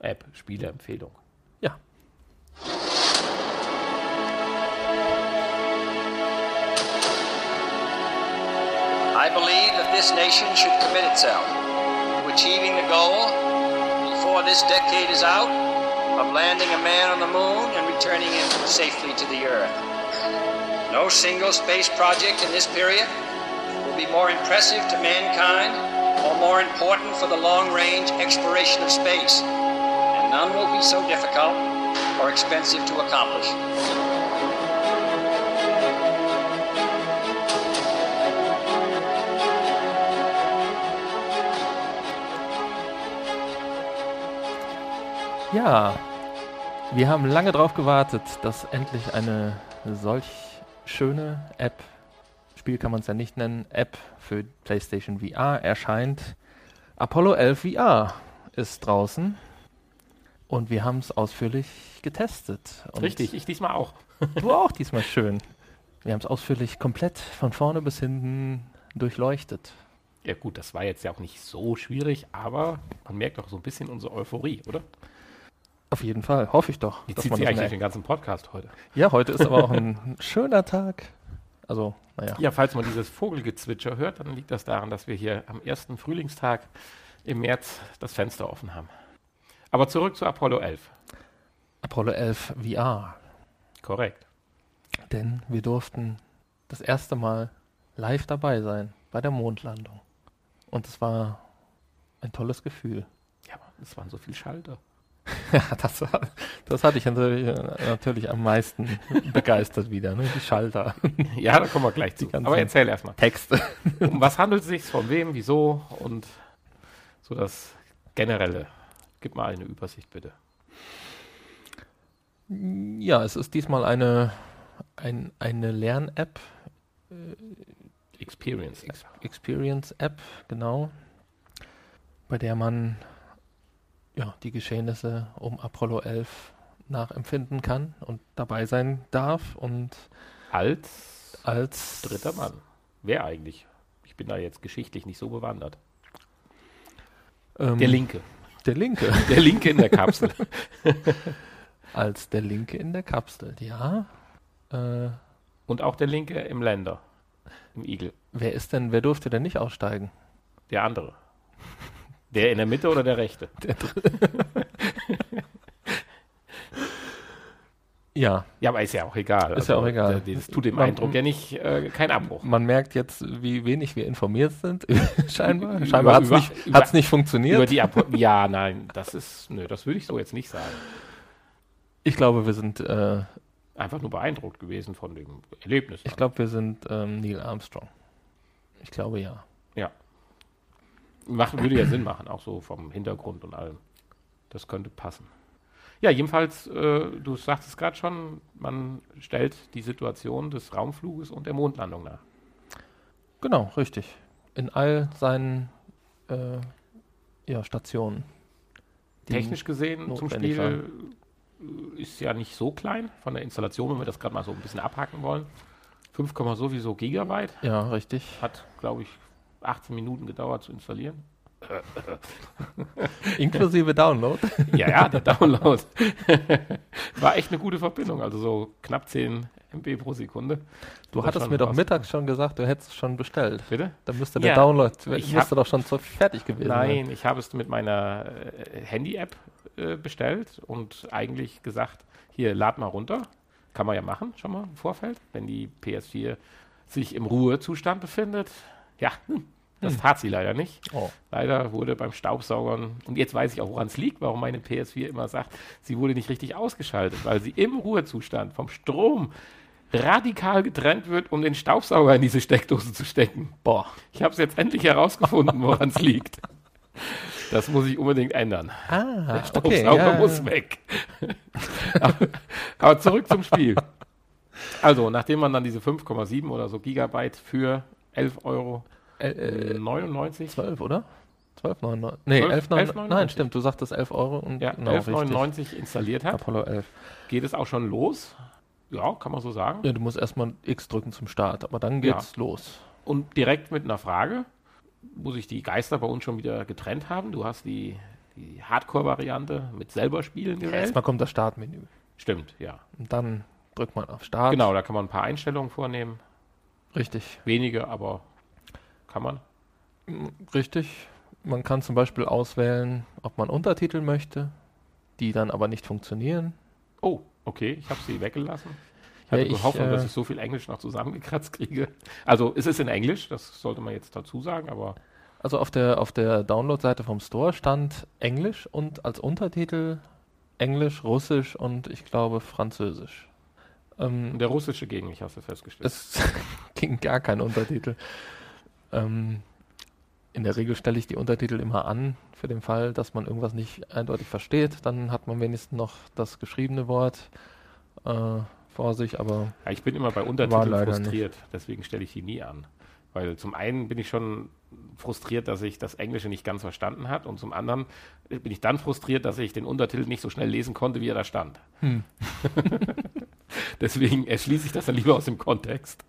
App-Spiele-Empfehlung. Ja. I believe that this nation should commit itself to achieving the goal before this decade is out of landing a man on the moon and returning him safely to the earth. No single space project in this period will be more impressive to mankind or more important for the long range exploration of space, and none will be so difficult or expensive to accomplish. Ja, wir haben lange darauf gewartet, dass endlich eine solch schöne App, Spiel kann man es ja nicht nennen, App für PlayStation VR erscheint. Apollo 11 VR ist draußen und wir haben es ausführlich getestet. Und Richtig, ich diesmal auch. *laughs* Du auch diesmal schön. Wir haben es ausführlich komplett von vorne bis hinten durchleuchtet. Ja gut, das war jetzt ja auch nicht so schwierig, aber man merkt doch so ein bisschen unsere Euphorie, oder? Auf jeden Fall, hoffe ich doch. Die zieht man sich eigentlich den ganzen Podcast heute. Ja, heute ist aber auch ein *laughs* schöner Tag. Also, naja. Ja, falls man dieses Vogelgezwitscher hört, dann liegt das daran, dass wir hier am ersten Frühlingstag im März das Fenster offen haben. Aber zurück zu Apollo 11. Apollo 11 VR. Korrekt. Denn wir durften das erste Mal live dabei sein bei der Mondlandung. Und es war ein tolles Gefühl. Ja, aber es waren so viele Schalter. *laughs* Ja, das, das hatte ich natürlich, natürlich am meisten begeistert wieder, ne? die Schalter, Ja, da kommen wir gleich zu. Aber erzähl erstmal. Texte. Um was handelt es sich, von wem, wieso und so das Generelle. Gib mal eine Übersicht bitte. Ja, es ist diesmal eine, ein, eine Lern-App, Experience. Ex Experience-App, genau, bei der man ja, die Geschehnisse um Apollo 11 nachempfinden kann und dabei sein darf. Und Als Als dritter Mann. Wer eigentlich? Ich bin da jetzt geschichtlich nicht so bewandert. ähm, Der Linke. Der Linke. *laughs* Der Linke in der Kapsel. *laughs* Als der Linke in der Kapsel, ja. Äh, Und auch der Linke im Länder. Im Igel. wer ist denn, wer durfte denn nicht aussteigen? Der andere. Der in der Mitte oder der Rechte? *laughs* Ja, Ja, aber ist ja auch egal. Ist ja auch egal. d- Das tut dem Man- Eindruck ja nicht äh, kein Abbruch. man merkt jetzt, wie wenig wir informiert sind. *laughs* Scheinbar. Scheinbar hat es nicht, über- nicht funktioniert. Über die Ab ja, nein, das ist, nö, das würde ich so jetzt nicht sagen. ich glaube, wir sind, äh, Einfach nur beeindruckt gewesen von dem Erlebnis. ich glaube, wir sind ähm, Neil Armstrong. Ich glaube ja. ja. Macht, würde ja Sinn machen, auch so vom Hintergrund und allem. Das könnte passen. Ja, jedenfalls, äh, du sagst es gerade schon, man stellt die Situation des Raumfluges und der Mondlandung nach. Genau, richtig. In all seinen äh, ja, Stationen. Technisch gesehen zum Spiel äh, ist ja nicht so klein von der Installation, wenn wir das gerade mal so ein bisschen abhacken wollen. 5, sowieso Gigabyte. Ja, richtig. Hat, glaube ich, 18 Minuten gedauert zu installieren. *laughs* Inklusive Download. *laughs* Ja, ja, der Download. *laughs* War echt eine gute Verbindung, also so knapp 10 MB pro Sekunde. Du Das hattest mir doch mittags schon gesagt, du hättest es schon bestellt. Bitte? Da müsste Ja, der Download, ich müsste doch schon fertig gewesen sein. Nein, ich habe es mit meiner äh, Handy-App äh, bestellt und eigentlich gesagt, hier, lad mal runter. Kann man ja machen, schon mal im Vorfeld, wenn die PS4 sich im Ruhezustand befindet. Ja, hm, das tat sie leider nicht. Oh. Leider wurde beim Staubsaugern, und jetzt weiß ich auch, woran es liegt, warum meine PS4 immer sagt, sie wurde nicht richtig ausgeschaltet, weil sie im Ruhezustand vom Strom radikal getrennt wird, um den Staubsauger in diese Steckdose zu stecken. Boah. Ich habe es jetzt endlich herausgefunden, woran es liegt. Das muss ich unbedingt ändern. Ah, Der okay. Staubsauger Ja, muss weg. *laughs* aber, aber zurück zum Spiel. Also, nachdem man dann diese 5,7 oder so Gigabyte für 11,99 Euro äh, äh, 99 12, oder? 12,99. Nee, 12, 11,99. 11,99. Nein, stimmt, du sagtest 11 Euro und ja, genau, richtig. 11,99 installiert hat, Apollo 11. geht es auch schon los. Ja, kann man so sagen. Ja, du musst erstmal X drücken zum Start, aber dann geht's los. Und direkt mit einer Frage, wo sich die Geister bei uns schon wieder getrennt haben. Du hast die, die Hardcore-Variante mit selber spielen gewählt. Erstmal kommt das Startmenü. Stimmt, ja. Und dann drückt man auf Start. Genau, da kann man ein paar Einstellungen vornehmen. Richtig. Wenige, aber kann man. Richtig. Man kann zum Beispiel auswählen, ob man Untertitel möchte, die dann aber nicht funktionieren. Oh, okay, ich habe sie weggelassen. Ich Ja, hatte ich, gehofft, dass äh, ich so viel Englisch noch zusammengekratzt kriege. Also es ist in Englisch, das sollte man jetzt dazu sagen, aber Also auf der, auf der Download-Seite vom Store stand Englisch und als Untertitel Englisch, Russisch und ich glaube Französisch. Ähm, der russische gegen mich hast du festgestellt. es *laughs* ging gar kein Untertitel. Ähm, in der Regel stelle ich die Untertitel immer an, für den Fall, dass man irgendwas nicht eindeutig versteht. Dann hat man wenigstens noch das geschriebene Wort äh, vor sich, aber Ja, ich bin immer bei Untertiteln frustriert, deswegen stelle ich die nie an. Weil zum einen bin ich schon frustriert, dass ich das Englische nicht ganz verstanden hat und zum anderen bin ich dann frustriert, dass ich den Untertitel nicht so schnell lesen konnte, wie er da stand. Hm. *laughs* *laughs* deswegen erschließe ich das dann lieber aus dem Kontext.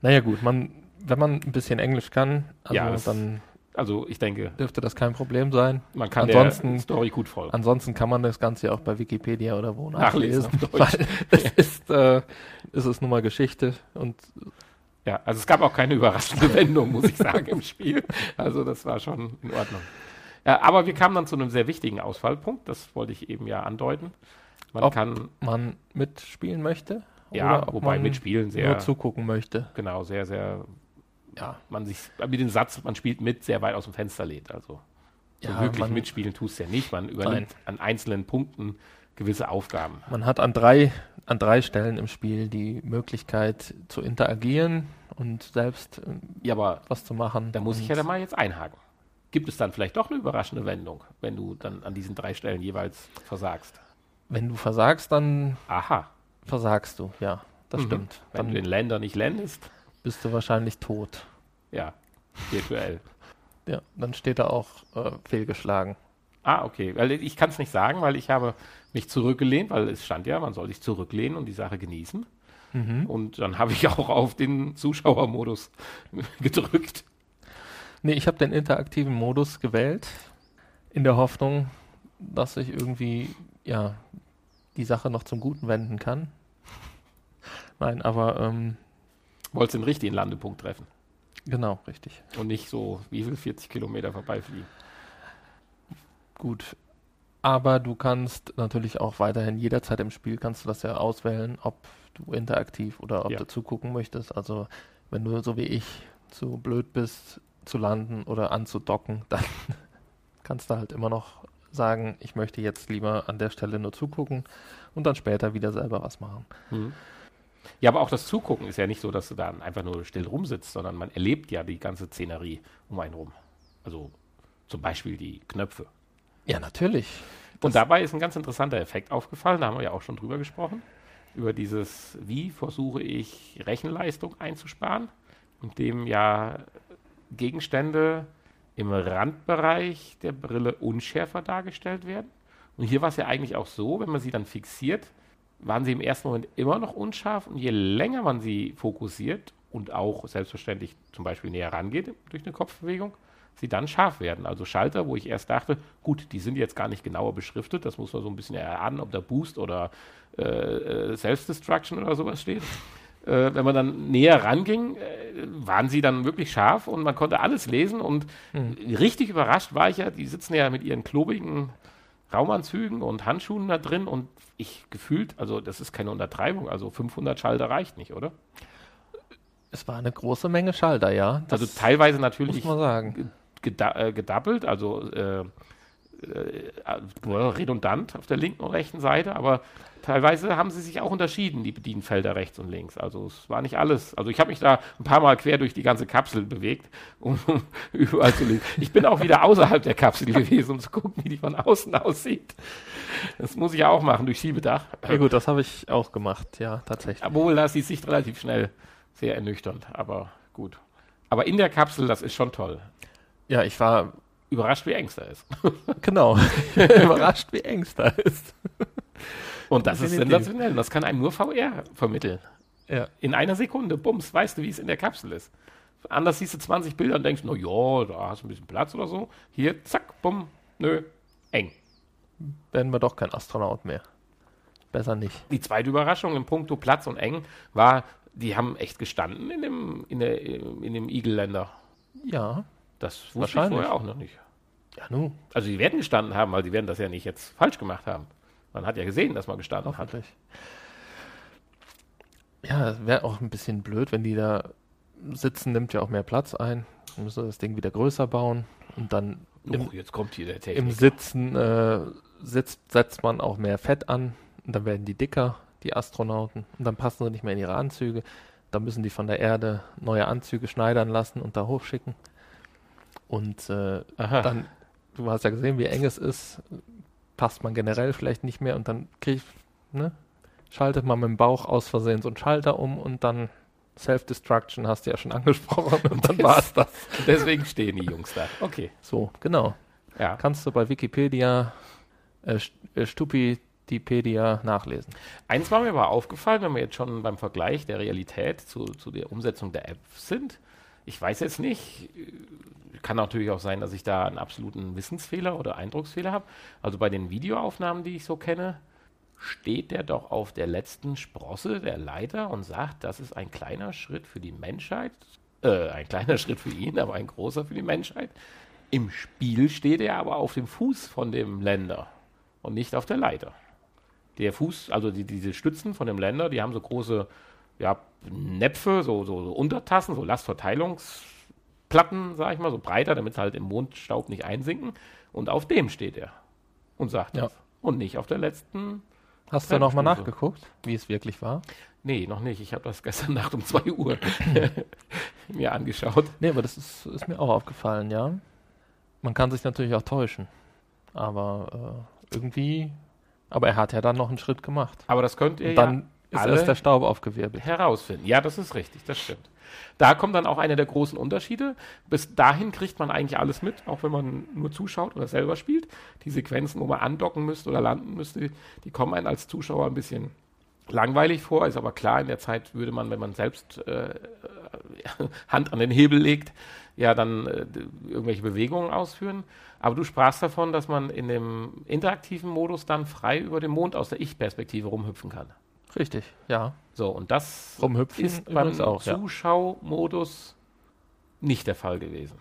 naja gut, man, wenn man ein bisschen Englisch kann, also Ja, das- dann Also ich denke, dürfte das kein Problem sein. man kann Ansonsten- der Story gut folgen. Ansonsten kann man das Ganze ja auch bei Wikipedia oder wo Nachlesen nachlesen, es *laughs* ist, äh, es ist nun mal Geschichte und Ja, also es gab auch keine überraschende Wendung, muss ich sagen, im Spiel. Also das war schon in Ordnung. Ja, aber wir kamen dann zu einem sehr wichtigen Ausfallpunkt, das wollte ich eben ja andeuten. Man Ob kann, man mitspielen möchte ja, oder ob wobei man mitspielen sehr, nur zugucken möchte. genau, sehr, sehr, Ja, man sich mit dem Satz, man spielt mit, sehr weit aus dem Fenster lädt. Also so Ja, wirklich man- mitspielen tust du ja nicht. Man übernimmt an einzelnen Punkten gewisse Aufgaben. man hat an drei, an drei Stellen im Spiel die Möglichkeit zu interagieren und selbst äh, Ja, aber was zu machen. da muss ich ja dann mal jetzt einhaken. Gibt es dann vielleicht doch eine überraschende Wendung, wenn du dann an diesen drei Stellen jeweils versagst? Wenn du versagst, dann Aha, versagst du, ja, das Mhm. stimmt. wenn du Dann den Länder nicht ländest, bist du wahrscheinlich tot. ja, virtuell. Ja, dann steht da auch äh, fehlgeschlagen. Ah, okay. Weil ich kann es nicht sagen, weil ich habe mich zurückgelehnt, weil es stand ja, man soll sich zurücklehnen und die Sache genießen. Mhm. Und dann habe ich auch auf den Zuschauermodus *laughs* gedrückt. Nee, ich habe den interaktiven Modus gewählt, in der Hoffnung, dass ich irgendwie, ja, die Sache noch zum Guten wenden kann. Nein, aber ähm, Wolltest den richtigen Landepunkt treffen genau, richtig. und nicht so, wie viel, 40 Kilometer vorbeifliegen. Gut. Aber du kannst natürlich auch weiterhin jederzeit im Spiel kannst du das ja auswählen, ob du interaktiv oder ob Ja. du zugucken möchtest. Also wenn du so wie ich zu blöd bist zu landen oder anzudocken, *laughs* dann kannst du halt immer noch sagen, ich möchte jetzt lieber an der Stelle nur zugucken und dann später wieder selber was machen. Ja, aber auch das Zugucken ist ja nicht so, dass du da einfach nur still rumsitzt, sondern man erlebt ja die ganze Szenerie um einen rum. Also zum Beispiel die Knöpfe. Ja, natürlich. Und dabei ist ein ganz interessanter Effekt aufgefallen, da haben wir ja auch schon drüber gesprochen, über dieses, wie versuche ich Rechenleistung einzusparen, indem ja Gegenstände im Randbereich der Brille unschärfer dargestellt werden. Und hier war es ja eigentlich auch so, wenn man sie dann fixiert, waren sie im ersten Moment immer noch unscharf und je länger man sie fokussiert und auch selbstverständlich zum Beispiel näher rangeht durch eine Kopfbewegung, sie dann scharf werden. Also Schalter, wo ich erst dachte, gut, die sind jetzt gar nicht genauer beschriftet, das muss man so ein bisschen erahnen, ob da Boost oder äh, äh, Self-Destruction oder sowas steht. Äh, wenn man dann näher ranging, äh, waren sie dann wirklich scharf und man konnte alles lesen und richtig überrascht war ich ja, die sitzen ja mit ihren klobigen Raumanzügen und Handschuhen da drin und ich gefühlt, also das ist keine Untertreibung, also 500 Schalter reicht nicht, oder? Es war eine große Menge Schalter, ja. Das also teilweise muss natürlich man sagen. geda äh, gedoppelt, also äh, äh, äh, redundant auf der linken und rechten Seite, aber teilweise haben sie sich auch unterschieden, die Bedienfelder rechts und links. Also es war nicht alles. Also ich habe mich da ein paar Mal quer durch die ganze Kapsel bewegt, *laughs* um überall zu lesen. Ich bin auch wieder außerhalb der Kapsel gewesen, um zu gucken, wie die von außen aussieht. Das muss ich ja auch machen durch Schiebedach. Ja gut, das habe ich auch gemacht, ja, tatsächlich. Obwohl, da ist die Sicht relativ schnell sehr ernüchternd, aber gut. Aber in der Kapsel, das ist schon toll. Ja, ich war Überrascht, wie eng es da ist. *laughs* *laughs* genau *laughs* überrascht, wie eng es da ist. Und das ist sensationell. Das kann einem nur VR vermitteln. Ja, In einer Sekunde, bums, weißt du, wie es in der Kapsel ist. Anders siehst du 20 Bilder und denkst, na ja, da hast du ein bisschen Platz oder so. Hier, zack, bumm, nö, eng. werden wir doch kein Astronaut mehr. Besser nicht. Die zweite Überraschung im Punkto Platz und eng war, die haben echt gestanden in dem, in der, in dem Eagle-Länder. Ja, Das wusste ich Wahrscheinlich. vorher auch noch nicht. ja nu, Also die werden gestanden haben, weil die werden das ja nicht jetzt falsch gemacht haben. Man hat ja gesehen, dass man gestanden hat. Ja, es wäre auch ein bisschen blöd, wenn die da sitzen, nimmt ja auch mehr Platz ein. Dann müssen wir das Ding wieder größer bauen und dann im, Oh, jetzt kommt hier der im Technik. Sitzen äh, sitzt, setzt man auch mehr Fett an und dann werden die dicker, die Astronauten, und dann passen sie nicht mehr in ihre Anzüge. Dann müssen die von der Erde neue Anzüge schneidern lassen und da hochschicken. Und äh, dann, du hast ja gesehen, wie eng es ist, passt man generell vielleicht nicht mehr und dann kriegt, ne, schaltet man mit dem Bauch aus Versehen so einen Schalter um und dann Self-Destruction hast du ja schon *laughs* angesprochen und dann war es das. *laughs* Deswegen stehen die Jungs da. Okay. So, genau. Ja. Kannst du bei Wikipedia, äh, äh, Stupidipedia nachlesen. Eins war mir aber aufgefallen, wenn wir jetzt schon beim Vergleich der Realität zu, zu der Umsetzung der App sind. Ich weiß jetzt nicht, kann natürlich auch sein, dass ich da einen absoluten Wissensfehler oder Eindrucksfehler habe. Also bei den Videoaufnahmen, die ich so kenne, steht der doch auf der letzten Sprosse der Leiter und sagt, das ist ein kleiner Schritt für die Menschheit. Äh, ein kleiner *laughs* Schritt für ihn, aber ein großer für die Menschheit. Im Spiel steht er aber auf dem Fuß von dem Länder und nicht auf der Leiter. Der Fuß, also die, diese Stützen von dem Länder, die haben so große ja, Näpfe, so, so, so Untertassen, so Lastverteilungsplatten, sag ich mal, so breiter, damit sie halt im Mondstaub nicht einsinken. Und auf dem steht er und sagt Ja. das. Und nicht auf der letzten. Hast du nochmal nachgeguckt, wie es wirklich war? Nee, noch nicht. Ich habe das *laughs* gestern Nacht um 2 Uhr *laughs* mir angeschaut. Nee, aber das ist, ist mir auch aufgefallen, ja. Man kann sich natürlich auch täuschen. Aber äh, irgendwie, aber er hat ja dann noch einen Schritt gemacht. Aber das könnt ihr Und dann ja alle erst der Staub aufgewirbelt. herausfinden. Ja, das ist richtig, das stimmt. Da kommt dann auch einer der großen Unterschiede. Bis dahin kriegt man eigentlich alles mit, auch wenn man nur zuschaut oder selber spielt. Die Sequenzen, wo man andocken müsste oder landen müsste, die kommen einem als Zuschauer ein bisschen langweilig vor, ist aber klar, in der Zeit würde man, wenn man selbst äh, *laughs* Hand an den Hebel legt, ja dann äh, irgendwelche Bewegungen ausführen. Aber du sprachst davon, dass man in dem interaktiven Modus dann frei über den Mond aus der Ich-Perspektive rumhüpfen kann. Richtig, ja. So, und das Rumhüpfen ist beim auch, ja. Zuschau-Modus nicht der Fall gewesen.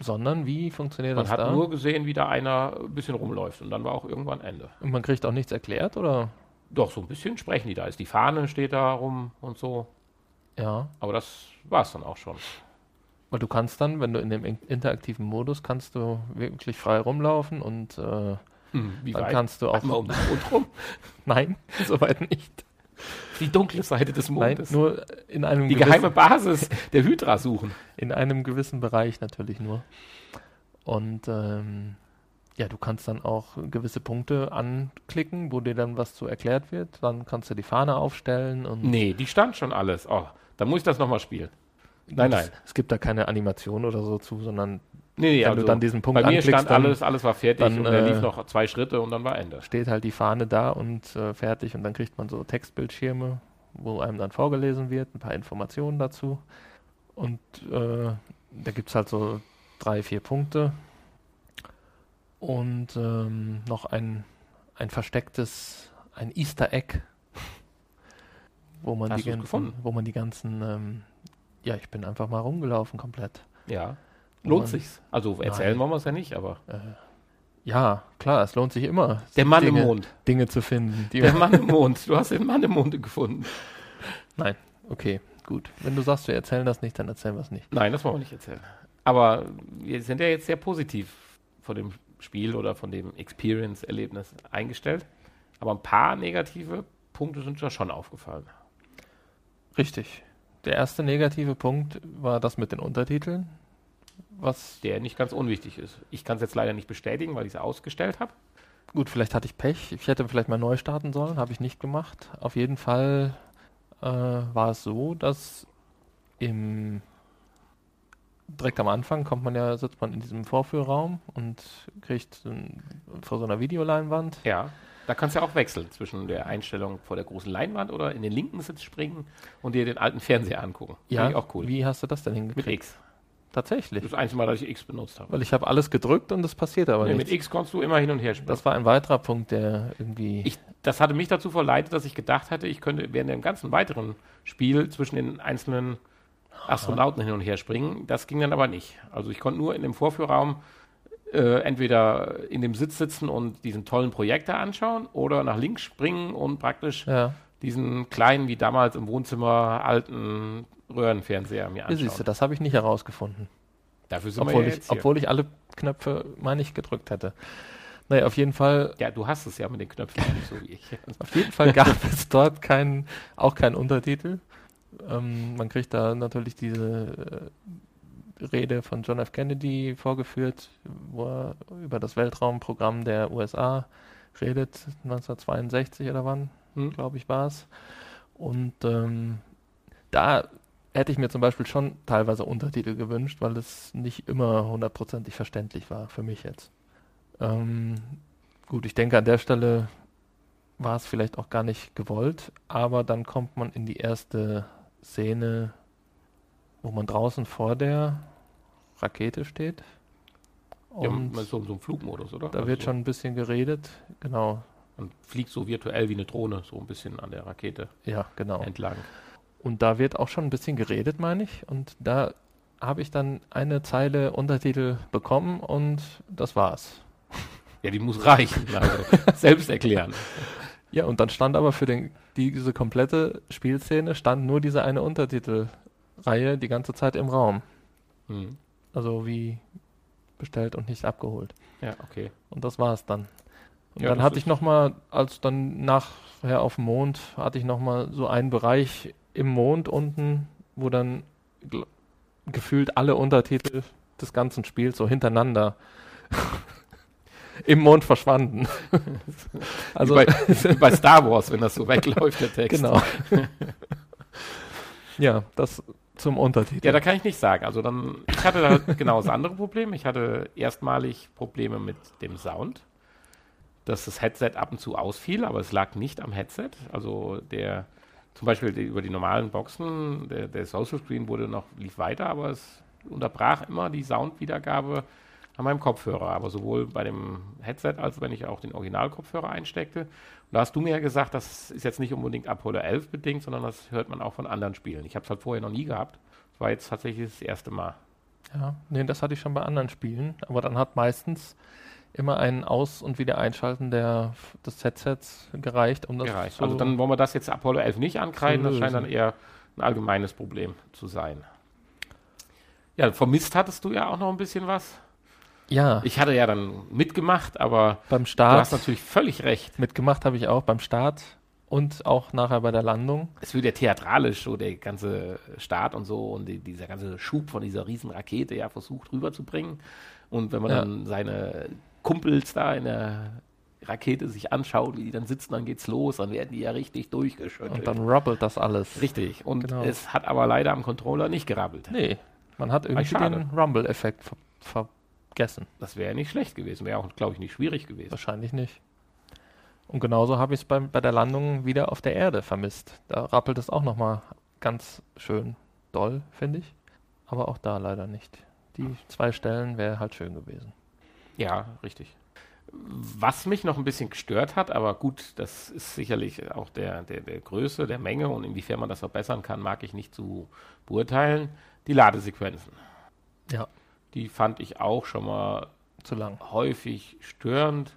Sondern wie funktioniert Man das hat da? nur gesehen, wie da einer ein bisschen rumläuft und dann war auch irgendwann Ende. Und man kriegt auch nichts erklärt, oder? Doch, so ein bisschen sprechen die da. Ist die Fahne steht da rum und so. Ja. Aber das war es dann auch schon. Weil du kannst dann, wenn du in dem in- interaktiven Modus, kannst du wirklich frei rumlaufen und äh, Hm, wie dann weit? kannst du auch. Einmal um den Mond rum. *laughs* Nein, *laughs* soweit nicht. Die dunkle Seite des Nein, Mondes. nur in einem, die geheime Basis der Hydra suchen. in einem gewissen Bereich natürlich nur. Und ähm, ja, du kannst dann auch gewisse Punkte anklicken, wo dir dann was zu erklärt wird. Dann kannst du die Fahne aufstellen und Nee, die stand schon alles. Oh, dann muss ich das nochmal spielen. Nein, nein. Es, es gibt da keine Animation oder so zu, sondern Nee, nee, wenn also du dann diesen Punkt bei mir stand dann alles, alles war fertig dann, und er lief äh, noch zwei Schritte und dann war Ende. steht halt die Fahne da und äh, fertig und dann kriegt man so Textbildschirme, wo einem dann vorgelesen wird, ein paar Informationen dazu. Und äh, da gibt es halt so drei, vier Punkte und ähm, noch ein, ein verstecktes, ein Easter Egg, *laughs* wo man, Hast die ganzen, gefunden? wo man die ganzen, ähm, ja, ich bin einfach mal rumgelaufen komplett. Ja. Lohnt sich's. Also erzählen Nein. wollen wir es ja nicht, aber. Äh, ja, klar, es lohnt sich immer, Der Mann Dinge, im Mond. Dinge zu finden. Die Der Mann im *laughs* Mond. Du hast den Mann im Mond gefunden. Nein, okay, gut. Wenn du sagst, wir erzählen das nicht, dann erzählen wir es nicht. Nein, das wollen wir nicht erzählen. Aber wir sind ja jetzt sehr positiv von dem Spiel oder von dem Experience-Erlebnis eingestellt. Aber ein paar negative Punkte sind ja schon aufgefallen. Richtig. Der erste negative Punkt war das mit den Untertiteln. Was, Der nicht ganz unwichtig ist. Ich kann es jetzt leider nicht bestätigen, weil ich es ausgestellt habe. gut, vielleicht hatte ich Pech. Ich hätte vielleicht mal neu starten sollen, habe ich nicht gemacht. Auf jeden Fall äh, war es so, dass im direkt am Anfang kommt man ja, sitzt man in diesem Vorführraum und kriegt ein, vor so einer Videoleinwand Ja. Da kannst du ja auch wechseln zwischen der Einstellung vor der großen Leinwand oder in den linken Sitz springen und dir den alten Fernseher angucken. Ja, auch cool. Wie hast du das denn Mit hingekriegt? X. Tatsächlich. Das das einzige Mal, dass ich X benutzt habe. Weil ich habe alles gedrückt und es passiert aber Nee, mit nichts. X konntest du immer hin und her springen. Das war ein weiterer Punkt, der irgendwie. Ich, das hatte mich dazu verleitet, dass ich gedacht hatte, ich könnte während dem ganzen weiteren Spiel zwischen den einzelnen Astronauten hin und her springen. Das ging dann aber nicht. Also ich konnte nur in dem Vorführraum äh, entweder in dem Sitz sitzen und diesen tollen Projektor anschauen oder nach links springen und praktisch ja, diesen kleinen, wie damals im Wohnzimmer alten Röhrenfernseher mir hier siehst du, anschauen. das habe ich nicht herausgefunden. Dafür sind Obwohl wir ja ich, jetzt hier. obwohl ich alle Knöpfe, meine ich, gedrückt hätte. Naja, auf jeden Fall, ja, du hast es ja mit den Knöpfen nicht so wie ich. *laughs* auf jeden Fall gab *laughs* es dort keinen, auch keinen Untertitel. Ähm, man kriegt da natürlich diese äh, Rede von John F. Kennedy vorgeführt, wo er über das Weltraumprogramm der USA redet, 1962 oder wann, Hm? glaube ich, war es. Und ähm, da hätte ich mir zum Beispiel schon teilweise Untertitel gewünscht, weil es nicht immer hundertprozentig verständlich war für mich jetzt. Ähm, gut, ich denke an der Stelle war es vielleicht auch gar nicht gewollt, aber dann kommt man in die erste Szene, wo man draußen vor der Rakete steht. Ja, Und so, so im Flugmodus, oder? da Also wird so. schon ein bisschen geredet. Genau, Man fliegt so virtuell wie eine Drohne, so ein bisschen an der Rakete ja, genau. entlang. Und da wird auch schon ein bisschen geredet, meine ich. Und da habe ich dann eine Zeile Untertitel bekommen und das war's. *laughs* Ja, die muss reichen, also *laughs* selbst erklären. Ja, und dann stand aber für den, diese komplette Spielszene stand nur diese eine Untertitelreihe die ganze Zeit im Raum. Hm. Also wie bestellt und nicht abgeholt. Ja, okay. Und das war's dann. Und Ja, dann hatte ich nochmal, als dann nachher auf dem Mond, hatte ich nochmal so einen Bereich im Mond unten, wo dann gefühlt alle Untertitel des ganzen Spiels so hintereinander *laughs* im Mond verschwanden. also, bei, *laughs* bei Star Wars, wenn das so wegläuft, der Text. genau. *laughs* ja, das zum Untertitel. Ja, da kann ich nicht sagen. Also dann, ich hatte da genau das andere Problem. Ich hatte erstmalig Probleme mit dem Sound. Dass das Headset ab und zu ausfiel, aber es lag nicht am Headset. Also der zum Beispiel die, über die normalen Boxen, der, der Social Screen wurde noch, lief weiter, aber es unterbrach immer die Soundwiedergabe an meinem Kopfhörer. Aber sowohl bei dem Headset als wenn ich auch den Originalkopfhörer einsteckte. Und da hast du mir ja gesagt, das ist jetzt nicht unbedingt Apollo 11 bedingt, sondern das hört man auch von anderen Spielen. Ich habe es halt vorher noch nie gehabt. Das war jetzt tatsächlich das erste Mal. Ja, nee, das hatte ich schon bei anderen Spielen, aber dann hat meistens immer ein Aus- und Wiedereinschalten der, des Headsets gereicht, um das gereicht. So also dann wollen wir das jetzt Apollo 11 nicht ankreiden, das scheint dann eher ein allgemeines Problem zu sein. Ja, vermisst hattest du ja auch noch ein bisschen was. Ja. Ich hatte ja dann mitgemacht, aber beim Start. Du hast natürlich völlig recht. Mitgemacht habe ich auch beim Start und auch nachher bei der Landung. Es wird ja theatralisch, so der ganze Start und so und die, dieser ganze Schub von dieser riesen Rakete ja versucht rüberzubringen. Und wenn man ja. dann seine Kumpels da in der Rakete sich anschaut, wie die dann sitzen, dann geht's los, dann werden die ja richtig durchgeschüttelt. Und dann rubbelt das alles. Richtig. Und genau. es hat aber leider am Controller nicht gerabbelt. Nee, man hat irgendwie den Rumble-Effekt ver vergessen. Das wäre nicht schlecht gewesen, wäre auch, glaube ich, nicht schwierig gewesen. Wahrscheinlich nicht. Und genauso habe ich es bei der Landung wieder auf der Erde vermisst. Da rappelt es auch nochmal ganz schön doll, finde ich. Aber auch da leider nicht. Die zwei Stellen wäre halt schön gewesen. Ja, richtig. Was mich noch ein bisschen gestört hat, aber gut, das ist sicherlich auch der, der, der Größe, der Menge und inwiefern man das verbessern kann, mag ich nicht zu beurteilen. Die Ladesequenzen. Ja. Die fand ich auch schon mal zu lang. Häufig störend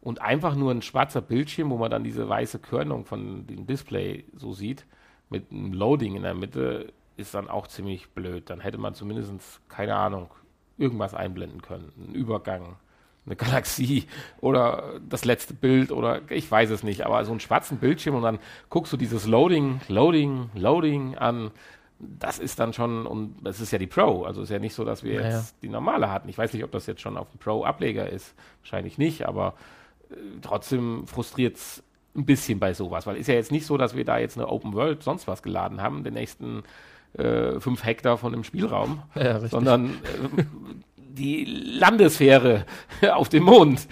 und einfach nur ein schwarzer Bildschirm, wo man dann diese weiße Körnung von dem Display so sieht, mit einem Loading in der Mitte, ist dann auch ziemlich blöd. Dann hätte man zumindest, keine Ahnung, irgendwas einblenden können. Ein Übergang, eine Galaxie oder das letzte Bild oder ich weiß es nicht, aber so einen schwarzen Bildschirm und dann guckst du dieses Loading, Loading, Loading an. Das ist dann schon, und das ist ja die Pro, also ist ja nicht so, dass wir naja. jetzt die normale hatten. Ich weiß nicht, ob das jetzt schon auf dem Pro-Ableger ist, wahrscheinlich nicht, aber äh, trotzdem frustriert es ein bisschen bei sowas, weil ist ja jetzt nicht so, dass wir da jetzt eine Open World sonst was geladen haben, den nächsten äh, fünf Hektar von dem Spielraum, ja, sondern äh, die Landesfähre *laughs* auf dem Mond,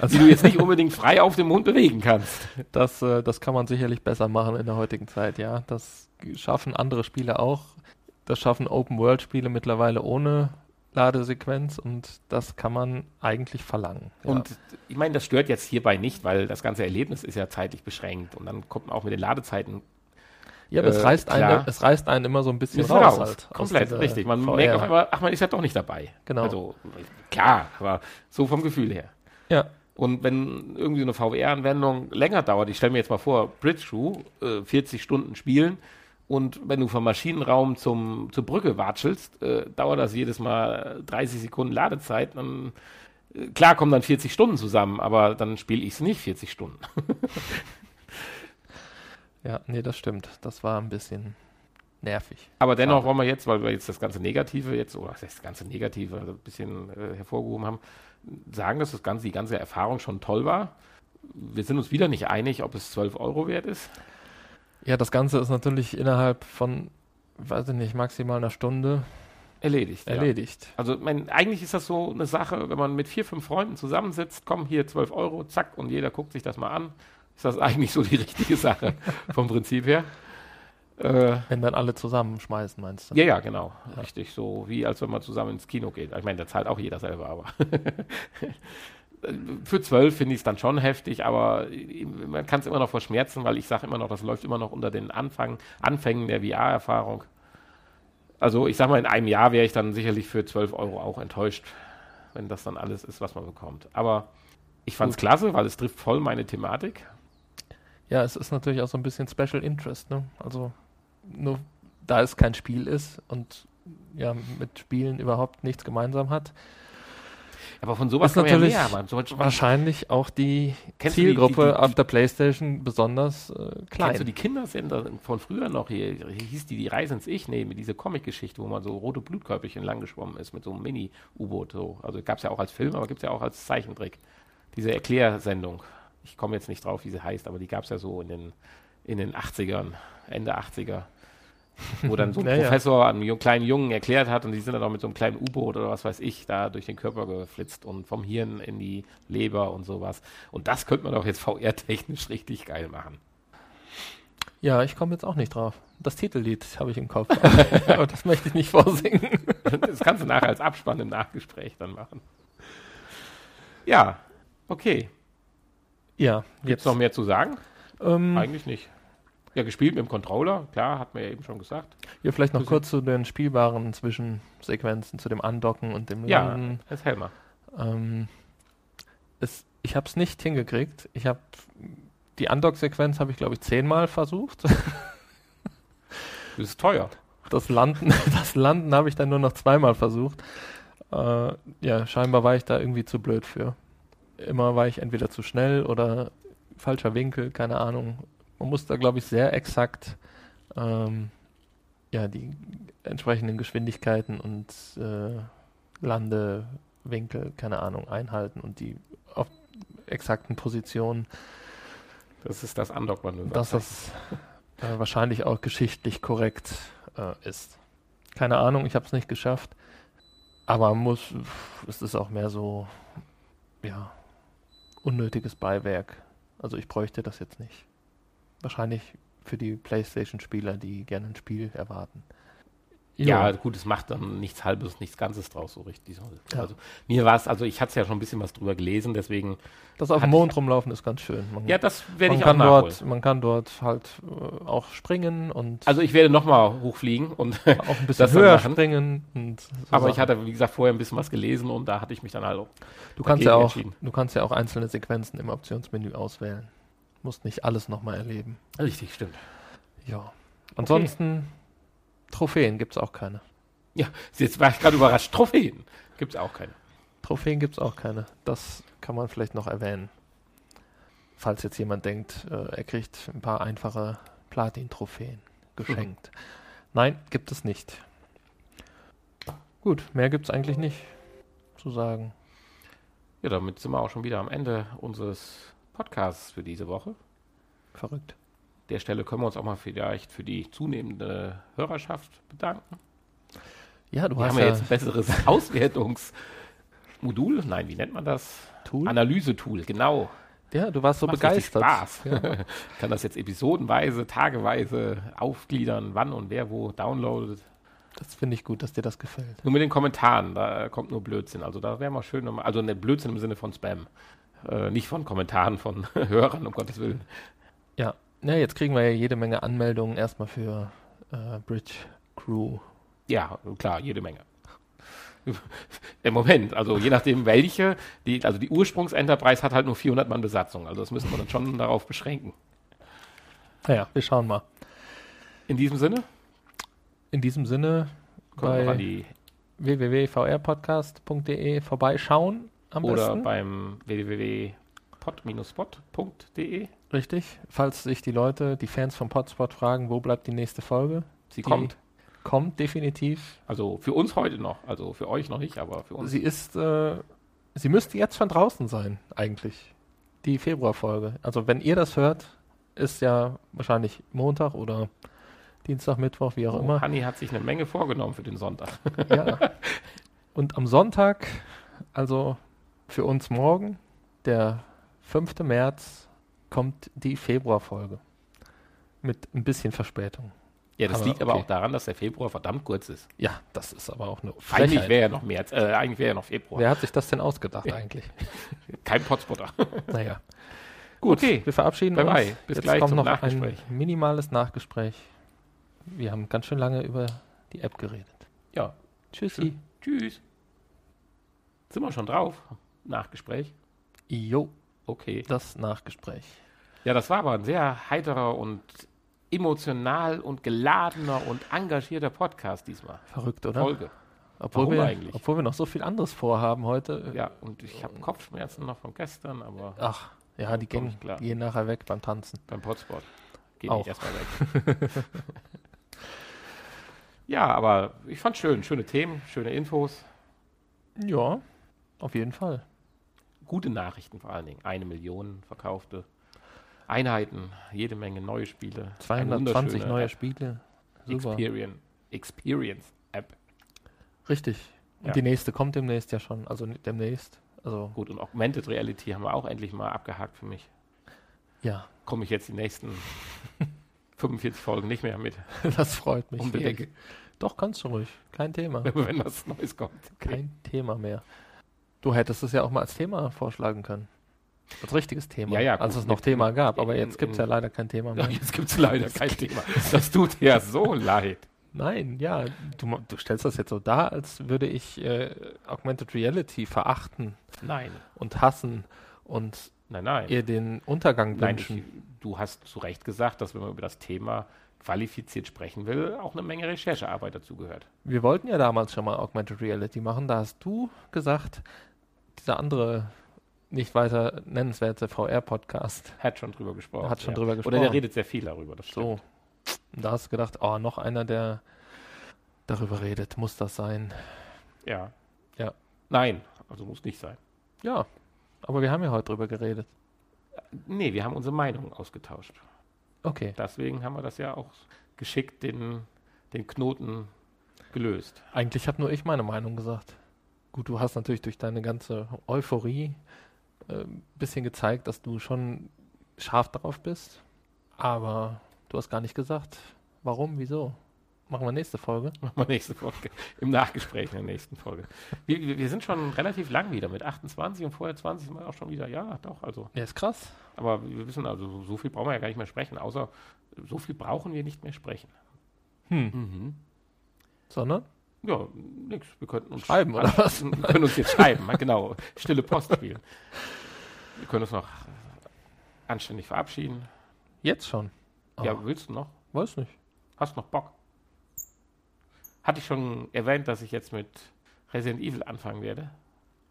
also, die du jetzt nicht unbedingt frei auf dem Mond bewegen kannst. Das, äh, das kann man sicherlich besser machen in der heutigen Zeit, ja. Das schaffen andere Spiele auch. Das schaffen Open-World-Spiele mittlerweile ohne Ladesequenz und das kann man eigentlich verlangen. Ja. Und ich meine, das stört jetzt hierbei nicht, weil das ganze Erlebnis ist ja zeitlich beschränkt und dann kommt man auch mit den Ladezeiten ja, aber äh, es, reißt einen, es reißt einen immer so ein bisschen raus. raus. Halt, Komplett, richtig. Man VR. merkt auf einmal, ach, man ist ja doch nicht dabei. Genau. Also, klar, aber so vom Gefühl her. Ja. Und wenn irgendwie eine VR-Anwendung länger dauert, ich stelle mir jetzt mal vor, Bridge Crew, äh, 40 Stunden spielen und wenn du vom Maschinenraum zum, zur Brücke watschelst, äh, dauert das jedes Mal 30 Sekunden Ladezeit, dann äh, klar kommen dann 40 Stunden zusammen, aber dann spiele ich es nicht 40 Stunden. *laughs* Ja, nee, das stimmt. Das war ein bisschen nervig. Aber dennoch wollen wir jetzt, weil wir jetzt das ganze Negative jetzt, oder das ganze Negative ein bisschen äh, hervorgehoben haben, sagen, dass das ganze, die ganze Erfahrung schon toll war. Wir sind uns wieder nicht einig, ob es 12 Euro wert ist. Ja, das Ganze ist natürlich innerhalb von, weiß ich nicht, maximal einer Stunde erledigt. Erledigt. Ja. Also mein, eigentlich ist das so eine Sache, wenn man mit vier, fünf Freunden zusammensitzt, komm hier 12 Euro, zack, und jeder guckt sich das mal an ist das eigentlich so die richtige Sache vom Prinzip her. Äh, wenn dann alle zusammenschmeißen, meinst du? Ja, ja, genau. Ja. Richtig. So wie als wenn man zusammen ins Kino geht. Ich meine, da zahlt auch jeder selber, aber *laughs* für zwölf finde ich es dann schon heftig, aber man kann es immer noch verschmerzen, weil ich sage immer noch, das läuft immer noch unter den Anfang, Anfängen der VR-Erfahrung. Also ich sage mal, in einem Jahr wäre ich dann sicherlich für 12 Euro auch enttäuscht, wenn das dann alles ist, was man bekommt. Aber ich fand es klasse, weil es trifft voll meine Thematik. Ja, es ist natürlich auch so ein bisschen Special Interest, ne? Also nur da es kein Spiel ist und ja mit Spielen überhaupt nichts gemeinsam hat. Aber von sowas ist natürlich ja mehr, so wahrscheinlich auch die Zielgruppe die, die, die, auf der Playstation besonders äh, klein. Kennst du die Kindersender von früher noch? Hier, hier hieß die die Reise ins Ich, nee, mit dieser Comic-Geschichte, wo man so rote Blutkörperchen lang geschwommen ist mit so einem Mini-U-Boot. So. Also gab es ja auch als Film, aber gibt es ja auch als Zeichentrick. Diese Erklärsendung ich komme jetzt nicht drauf, wie sie heißt, aber die gab es ja so in den, in den 80ern, Ende 80er. Wo dann so ein *laughs* Ja, ja. Professor einem ju- kleinen Jungen erklärt hat und die sind dann auch mit so einem kleinen U-Boot oder was weiß ich da durch den Körper geflitzt und vom Hirn in die Leber und sowas. Und das könnte man doch jetzt *laughs* VR-technisch richtig geil machen. Ja, ich komme jetzt auch nicht drauf. Das Titellied habe ich im Kopf. Aber *laughs* das möchte ich nicht vorsingen. Das kannst du nachher als Abspann im Nachgespräch dann machen. Ja, okay. Ja, Gibt jetzt es noch mehr zu sagen? Ähm, Eigentlich nicht. Ja, gespielt mit dem Controller, klar, hat mir ja eben schon gesagt. hier vielleicht noch kurz zu den spielbaren Zwischensequenzen, zu dem Andocken und dem Ja, Landen. erzähl mal. Ähm, es, ich habe es nicht hingekriegt. Ich habe die Undock-Sequenz habe ich glaube ich zehnmal versucht. *laughs* Das ist teuer. Das Landen, *laughs* das Landen habe ich dann nur noch zweimal versucht. Äh, ja, scheinbar war ich da irgendwie zu blöd für. Immer war ich entweder zu schnell oder falscher Winkel, keine Ahnung. Man muss da, glaube ich, sehr exakt ähm, ja, die entsprechenden Geschwindigkeiten und äh, Landewinkel, keine Ahnung, einhalten und die auf exakten Positionen Das ist das Undock-Manöver. dass das äh, wahrscheinlich auch geschichtlich korrekt äh, ist. Keine Ahnung, ich habe es nicht geschafft. Aber muss, es ist auch mehr so, ja, unnötiges Beiwerk. Also ich bräuchte das jetzt nicht. Wahrscheinlich für die PlayStation-Spieler, die gerne ein Spiel erwarten. Ja, gut, es macht dann nichts Halbes, nichts Ganzes draus so richtig. Ja. Also, mir war es, also ich hatte ja schon ein bisschen was drüber gelesen, deswegen, das auf dem Mond rumlaufen ist ganz schön. Man, ja, das werde ich auch kann nachholen. dort, man kann dort halt äh, auch springen und Also ich werde nochmal hochfliegen und *laughs* auch ein bisschen höher springen. Und so aber ich Sachen. hatte, wie gesagt, vorher ein bisschen was gelesen und da hatte ich mich dann halt auch. Du kannst ja auch, du kannst ja auch einzelne Sequenzen im Optionsmenü auswählen. Musst nicht alles nochmal erleben. Richtig, stimmt. Ja. Ansonsten Trophäen gibt's auch keine. Ja, jetzt war ich gerade überrascht. Trophäen gibt es auch keine. Trophäen gibt's auch keine. Das kann man vielleicht noch erwähnen. Falls jetzt jemand denkt, äh, er kriegt ein paar einfache Platin-Trophäen geschenkt. *laughs* Nein, gibt es nicht. Gut, mehr gibt's eigentlich nicht zu sagen. Ja, damit sind wir auch schon wieder am Ende unseres Podcasts für diese Woche. Verrückt. Der Stelle können wir uns auch mal vielleicht für die zunehmende Hörerschaft bedanken. Ja, du Wir hast haben ja jetzt ein besseres *laughs* Auswertungsmodul. Nein, wie nennt man das? Tool. Analysetool, genau. Ja, du warst so Macht begeistert. Spaß. Ja. Ich *laughs* kann das jetzt episodenweise, tageweise aufgliedern, wann und wer wo downloadet. Das finde ich gut, dass dir das gefällt. Nur mit den Kommentaren, da kommt nur Blödsinn. Also da wäre mal schön, also ne Blödsinn im Sinne von Spam. Äh, nicht von Kommentaren von *laughs* Hörern, um Gottes Willen. Ja. Ja, jetzt kriegen wir ja jede Menge Anmeldungen erstmal für äh, Bridge Crew. Ja, klar, jede Menge. Im Moment, also je nachdem welche, die, also die Ursprungs-Enterprise hat halt nur 400 Mann Besatzung, also das müssen wir dann schon darauf beschränken. Naja, wir schauen mal. In diesem Sinne, In diesem Sinne kommen bei die, www.vrpodcast.de vorbeischauen am oder besten. beim www.pod-spot.de. Richtig. Falls sich die Leute, die Fans vom Podspot fragen, wo bleibt die nächste Folge? Sie kommt. Kommt definitiv. Also für uns heute noch, also für euch noch nicht, aber für uns. Sie ist, äh, sie müsste jetzt schon draußen sein, eigentlich. Die Februarfolge. Also wenn ihr das hört, ist ja wahrscheinlich Montag oder Dienstag, Mittwoch, wie auch Oh, immer. Hanni hat sich eine Menge vorgenommen für den Sonntag. *laughs* Ja. Und am Sonntag, also für uns morgen, der 5. März, kommt die Februarfolge. Mit ein bisschen Verspätung. Ja, das Aber liegt aber okay. auch daran, dass der Februar verdammt kurz ist. Ja, das ist aber auch eine Eigentlich Frechheit. wäre ja noch März, äh, eigentlich wäre ja noch Februar. Wer hat sich das denn ausgedacht eigentlich? *laughs* Kein Potspotter. *laughs* Naja. Gut, Okay. wir verabschieden Bye uns. bye. Bis Jetzt gleich kommt zum noch Nachgespräch. ein minimales Nachgespräch. Wir haben ganz schön lange über die App geredet. Ja, Tschüssi. Tschüss. Sind wir schon drauf? Nachgespräch? Jo, Okay. das Nachgespräch. Ja, das war aber ein sehr heiterer und emotional und geladener und engagierter Podcast diesmal. Verrückt, oder? Folge. Obwohl Warum wir, eigentlich? obwohl wir noch so viel anderes vorhaben heute. Ja, und ich habe Kopfschmerzen noch von gestern, aber Ach, ja, die gehen, gehen nachher weg beim Tanzen. beim Potspot geht Auch. erstmal weg. *laughs* ja, aber ich fand schön. Schöne Themen, schöne Infos, Ja, auf jeden Fall. Gute Nachrichten vor allen Dingen. Eine Million verkaufte Einheiten, jede Menge neue Spiele. eine 220 wunderschöne neue App. Spiele. Super. Experience, Experience App. Richtig. Und Ja. die nächste kommt demnächst ja schon. Also demnächst. Also, Gut, und Augmented Reality haben wir auch endlich mal abgehakt für mich. ja, Komme ich jetzt die nächsten *laughs* 45 Folgen nicht mehr mit. das freut mich. Unbedingt. Doch, kannst du ruhig. Kein Thema. *laughs* Wenn was Neues kommt. Kein Thema mehr. Du hättest es ja auch mal als Thema vorschlagen können. Als richtiges Thema. Ja, ja, Als es noch Thema gab. Aber jetzt gibt es ja leider kein Thema mehr. Ja, *laughs* jetzt gibt es leider kein Thema. *laughs* Das tut ja so leid. Nein, ja, du, du stellst das jetzt so dar, als würde ich äh, Augmented Reality verachten Nein, und hassen und nein, nein. ihr den Untergang nein ich, wünschen. du hast zu Recht gesagt, dass wenn man über das Thema qualifiziert sprechen will, auch eine Menge Recherchearbeit dazu gehört. Wir wollten ja damals schon mal Augmented Reality machen. Da hast du gesagt, dieser andere nicht weiter nennenswerte VR-Podcast Hat schon drüber gesprochen. hat schon ja. drüber Oder gesprochen. der redet sehr viel darüber. Das So. stimmt. Und da hast du gedacht, oh, noch einer, der darüber redet, muss das sein. Ja. Ja. Nein, also muss nicht sein. Ja, aber wir haben ja heute drüber geredet. Nee, wir haben unsere Meinung ausgetauscht. Okay. Deswegen haben wir das ja auch geschickt den, den Knoten gelöst. Eigentlich habe nur ich meine Meinung gesagt. Gut, du hast natürlich durch deine ganze Euphorie ein äh, bisschen gezeigt, dass du schon scharf darauf bist. Aber du hast gar nicht gesagt, warum, wieso. Machen wir nächste Folge. Machen wir nächste Folge. Im Nachgespräch in der nächsten Folge. Wir, wir, sind schon relativ lang wieder mit 28 und vorher 20 sind wir auch schon wieder. Ja, doch, also. Ja, ist krass. Aber wir wissen also, so- so viel brauchen wir ja gar nicht mehr sprechen, außer so viel brauchen wir nicht mehr sprechen. Hm. Mhm. Sondern? Ja, nix. Wir könnten uns Schreiben, oder was? *laughs* Wir können uns jetzt schreiben, genau. Stille Post spielen. Wir können uns noch anständig verabschieden. Jetzt schon. Ja, Ah, willst du noch? weiß nicht. Hast noch Bock? Hatte ich schon erwähnt, dass ich jetzt mit Resident Evil anfangen werde?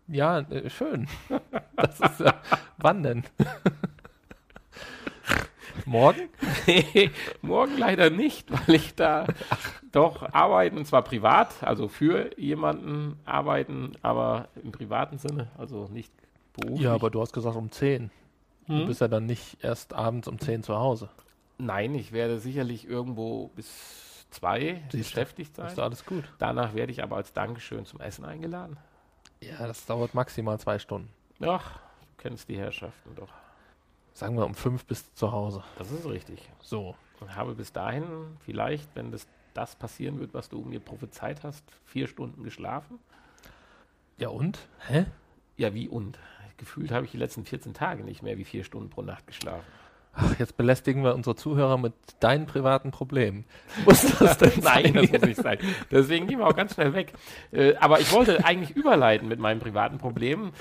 Ja, äh, schön. *laughs* Das ist ja. wann denn? *laughs* Morgen? *laughs* Nee, morgen leider nicht, weil ich da doch arbeiten, und zwar privat, also für jemanden arbeiten, aber im privaten Sinne, also nicht beruflich. Ja, aber du hast gesagt um 10. Du Hm? bist ja dann nicht erst abends um 10 zu Hause. Nein, ich werde sicherlich irgendwo bis zwei Siehst du, beschäftigt sein. Ist alles gut. Danach werde ich aber als Dankeschön zum Essen eingeladen. Ja, das dauert maximal zwei Stunden. Ach, du kennst die Herrschaften doch. Sagen wir um 5 bis zu Hause. Das ist richtig. So. Und habe bis dahin vielleicht, wenn das, das passieren wird, was du mir prophezeit hast, vier Stunden geschlafen. Ja und? Hä? Ja, wie und? Gefühlt habe ich die letzten 14 Tage nicht mehr wie vier Stunden pro Nacht geschlafen. Ach, jetzt belästigen wir unsere Zuhörer mit deinen privaten Problemen. *laughs* Muss das denn *laughs* Nein, sein? das muss nicht sein. Deswegen gehen wir auch ganz schnell weg. Äh, aber ich wollte eigentlich überleiten mit meinen privaten Problemen,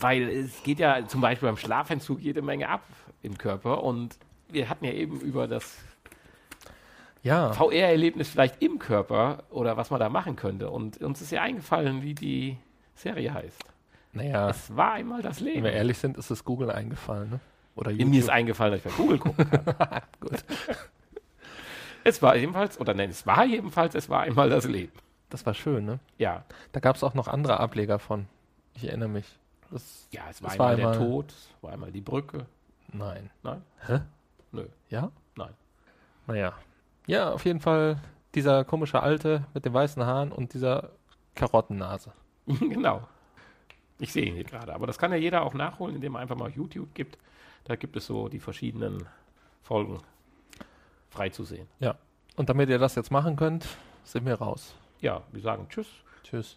weil es geht ja zum Beispiel beim Schlafentzug jede Menge ab im Körper und wir hatten ja eben über das Ja, VR-Erlebnis vielleicht im Körper oder was man da machen könnte. Und uns ist ja eingefallen, wie die Serie heißt. naja, Es war einmal das wenn Leben. wir ehrlich sind, ist es Google eingefallen, ne? Oder Mir ist eingefallen, dass ich bei Google gucken *laughs* kann. Gut. Es war ebenfalls, oder nein, es war jedenfalls, es war einmal das Leben. Das war schön, ne? Ja, Da gab es auch noch andere Ableger von. Ich erinnere mich. Das, ja, es war Es war einmal der einmal- Tod, es war einmal die Brücke. nein. Nein? Hä? Nö, Ja? nein. Naja. Ja, auf jeden Fall dieser komische Alte mit den weißen Haaren und dieser Karottennase. *laughs* genau. Ich sehe ihn hier gerade. Aber das kann ja jeder auch nachholen, indem er einfach mal YouTube gibt. Da gibt es so die verschiedenen Folgen frei zu sehen. Und damit ihr das jetzt machen könnt, sind wir raus. Ja, wir sagen Tschüss. Tschüss.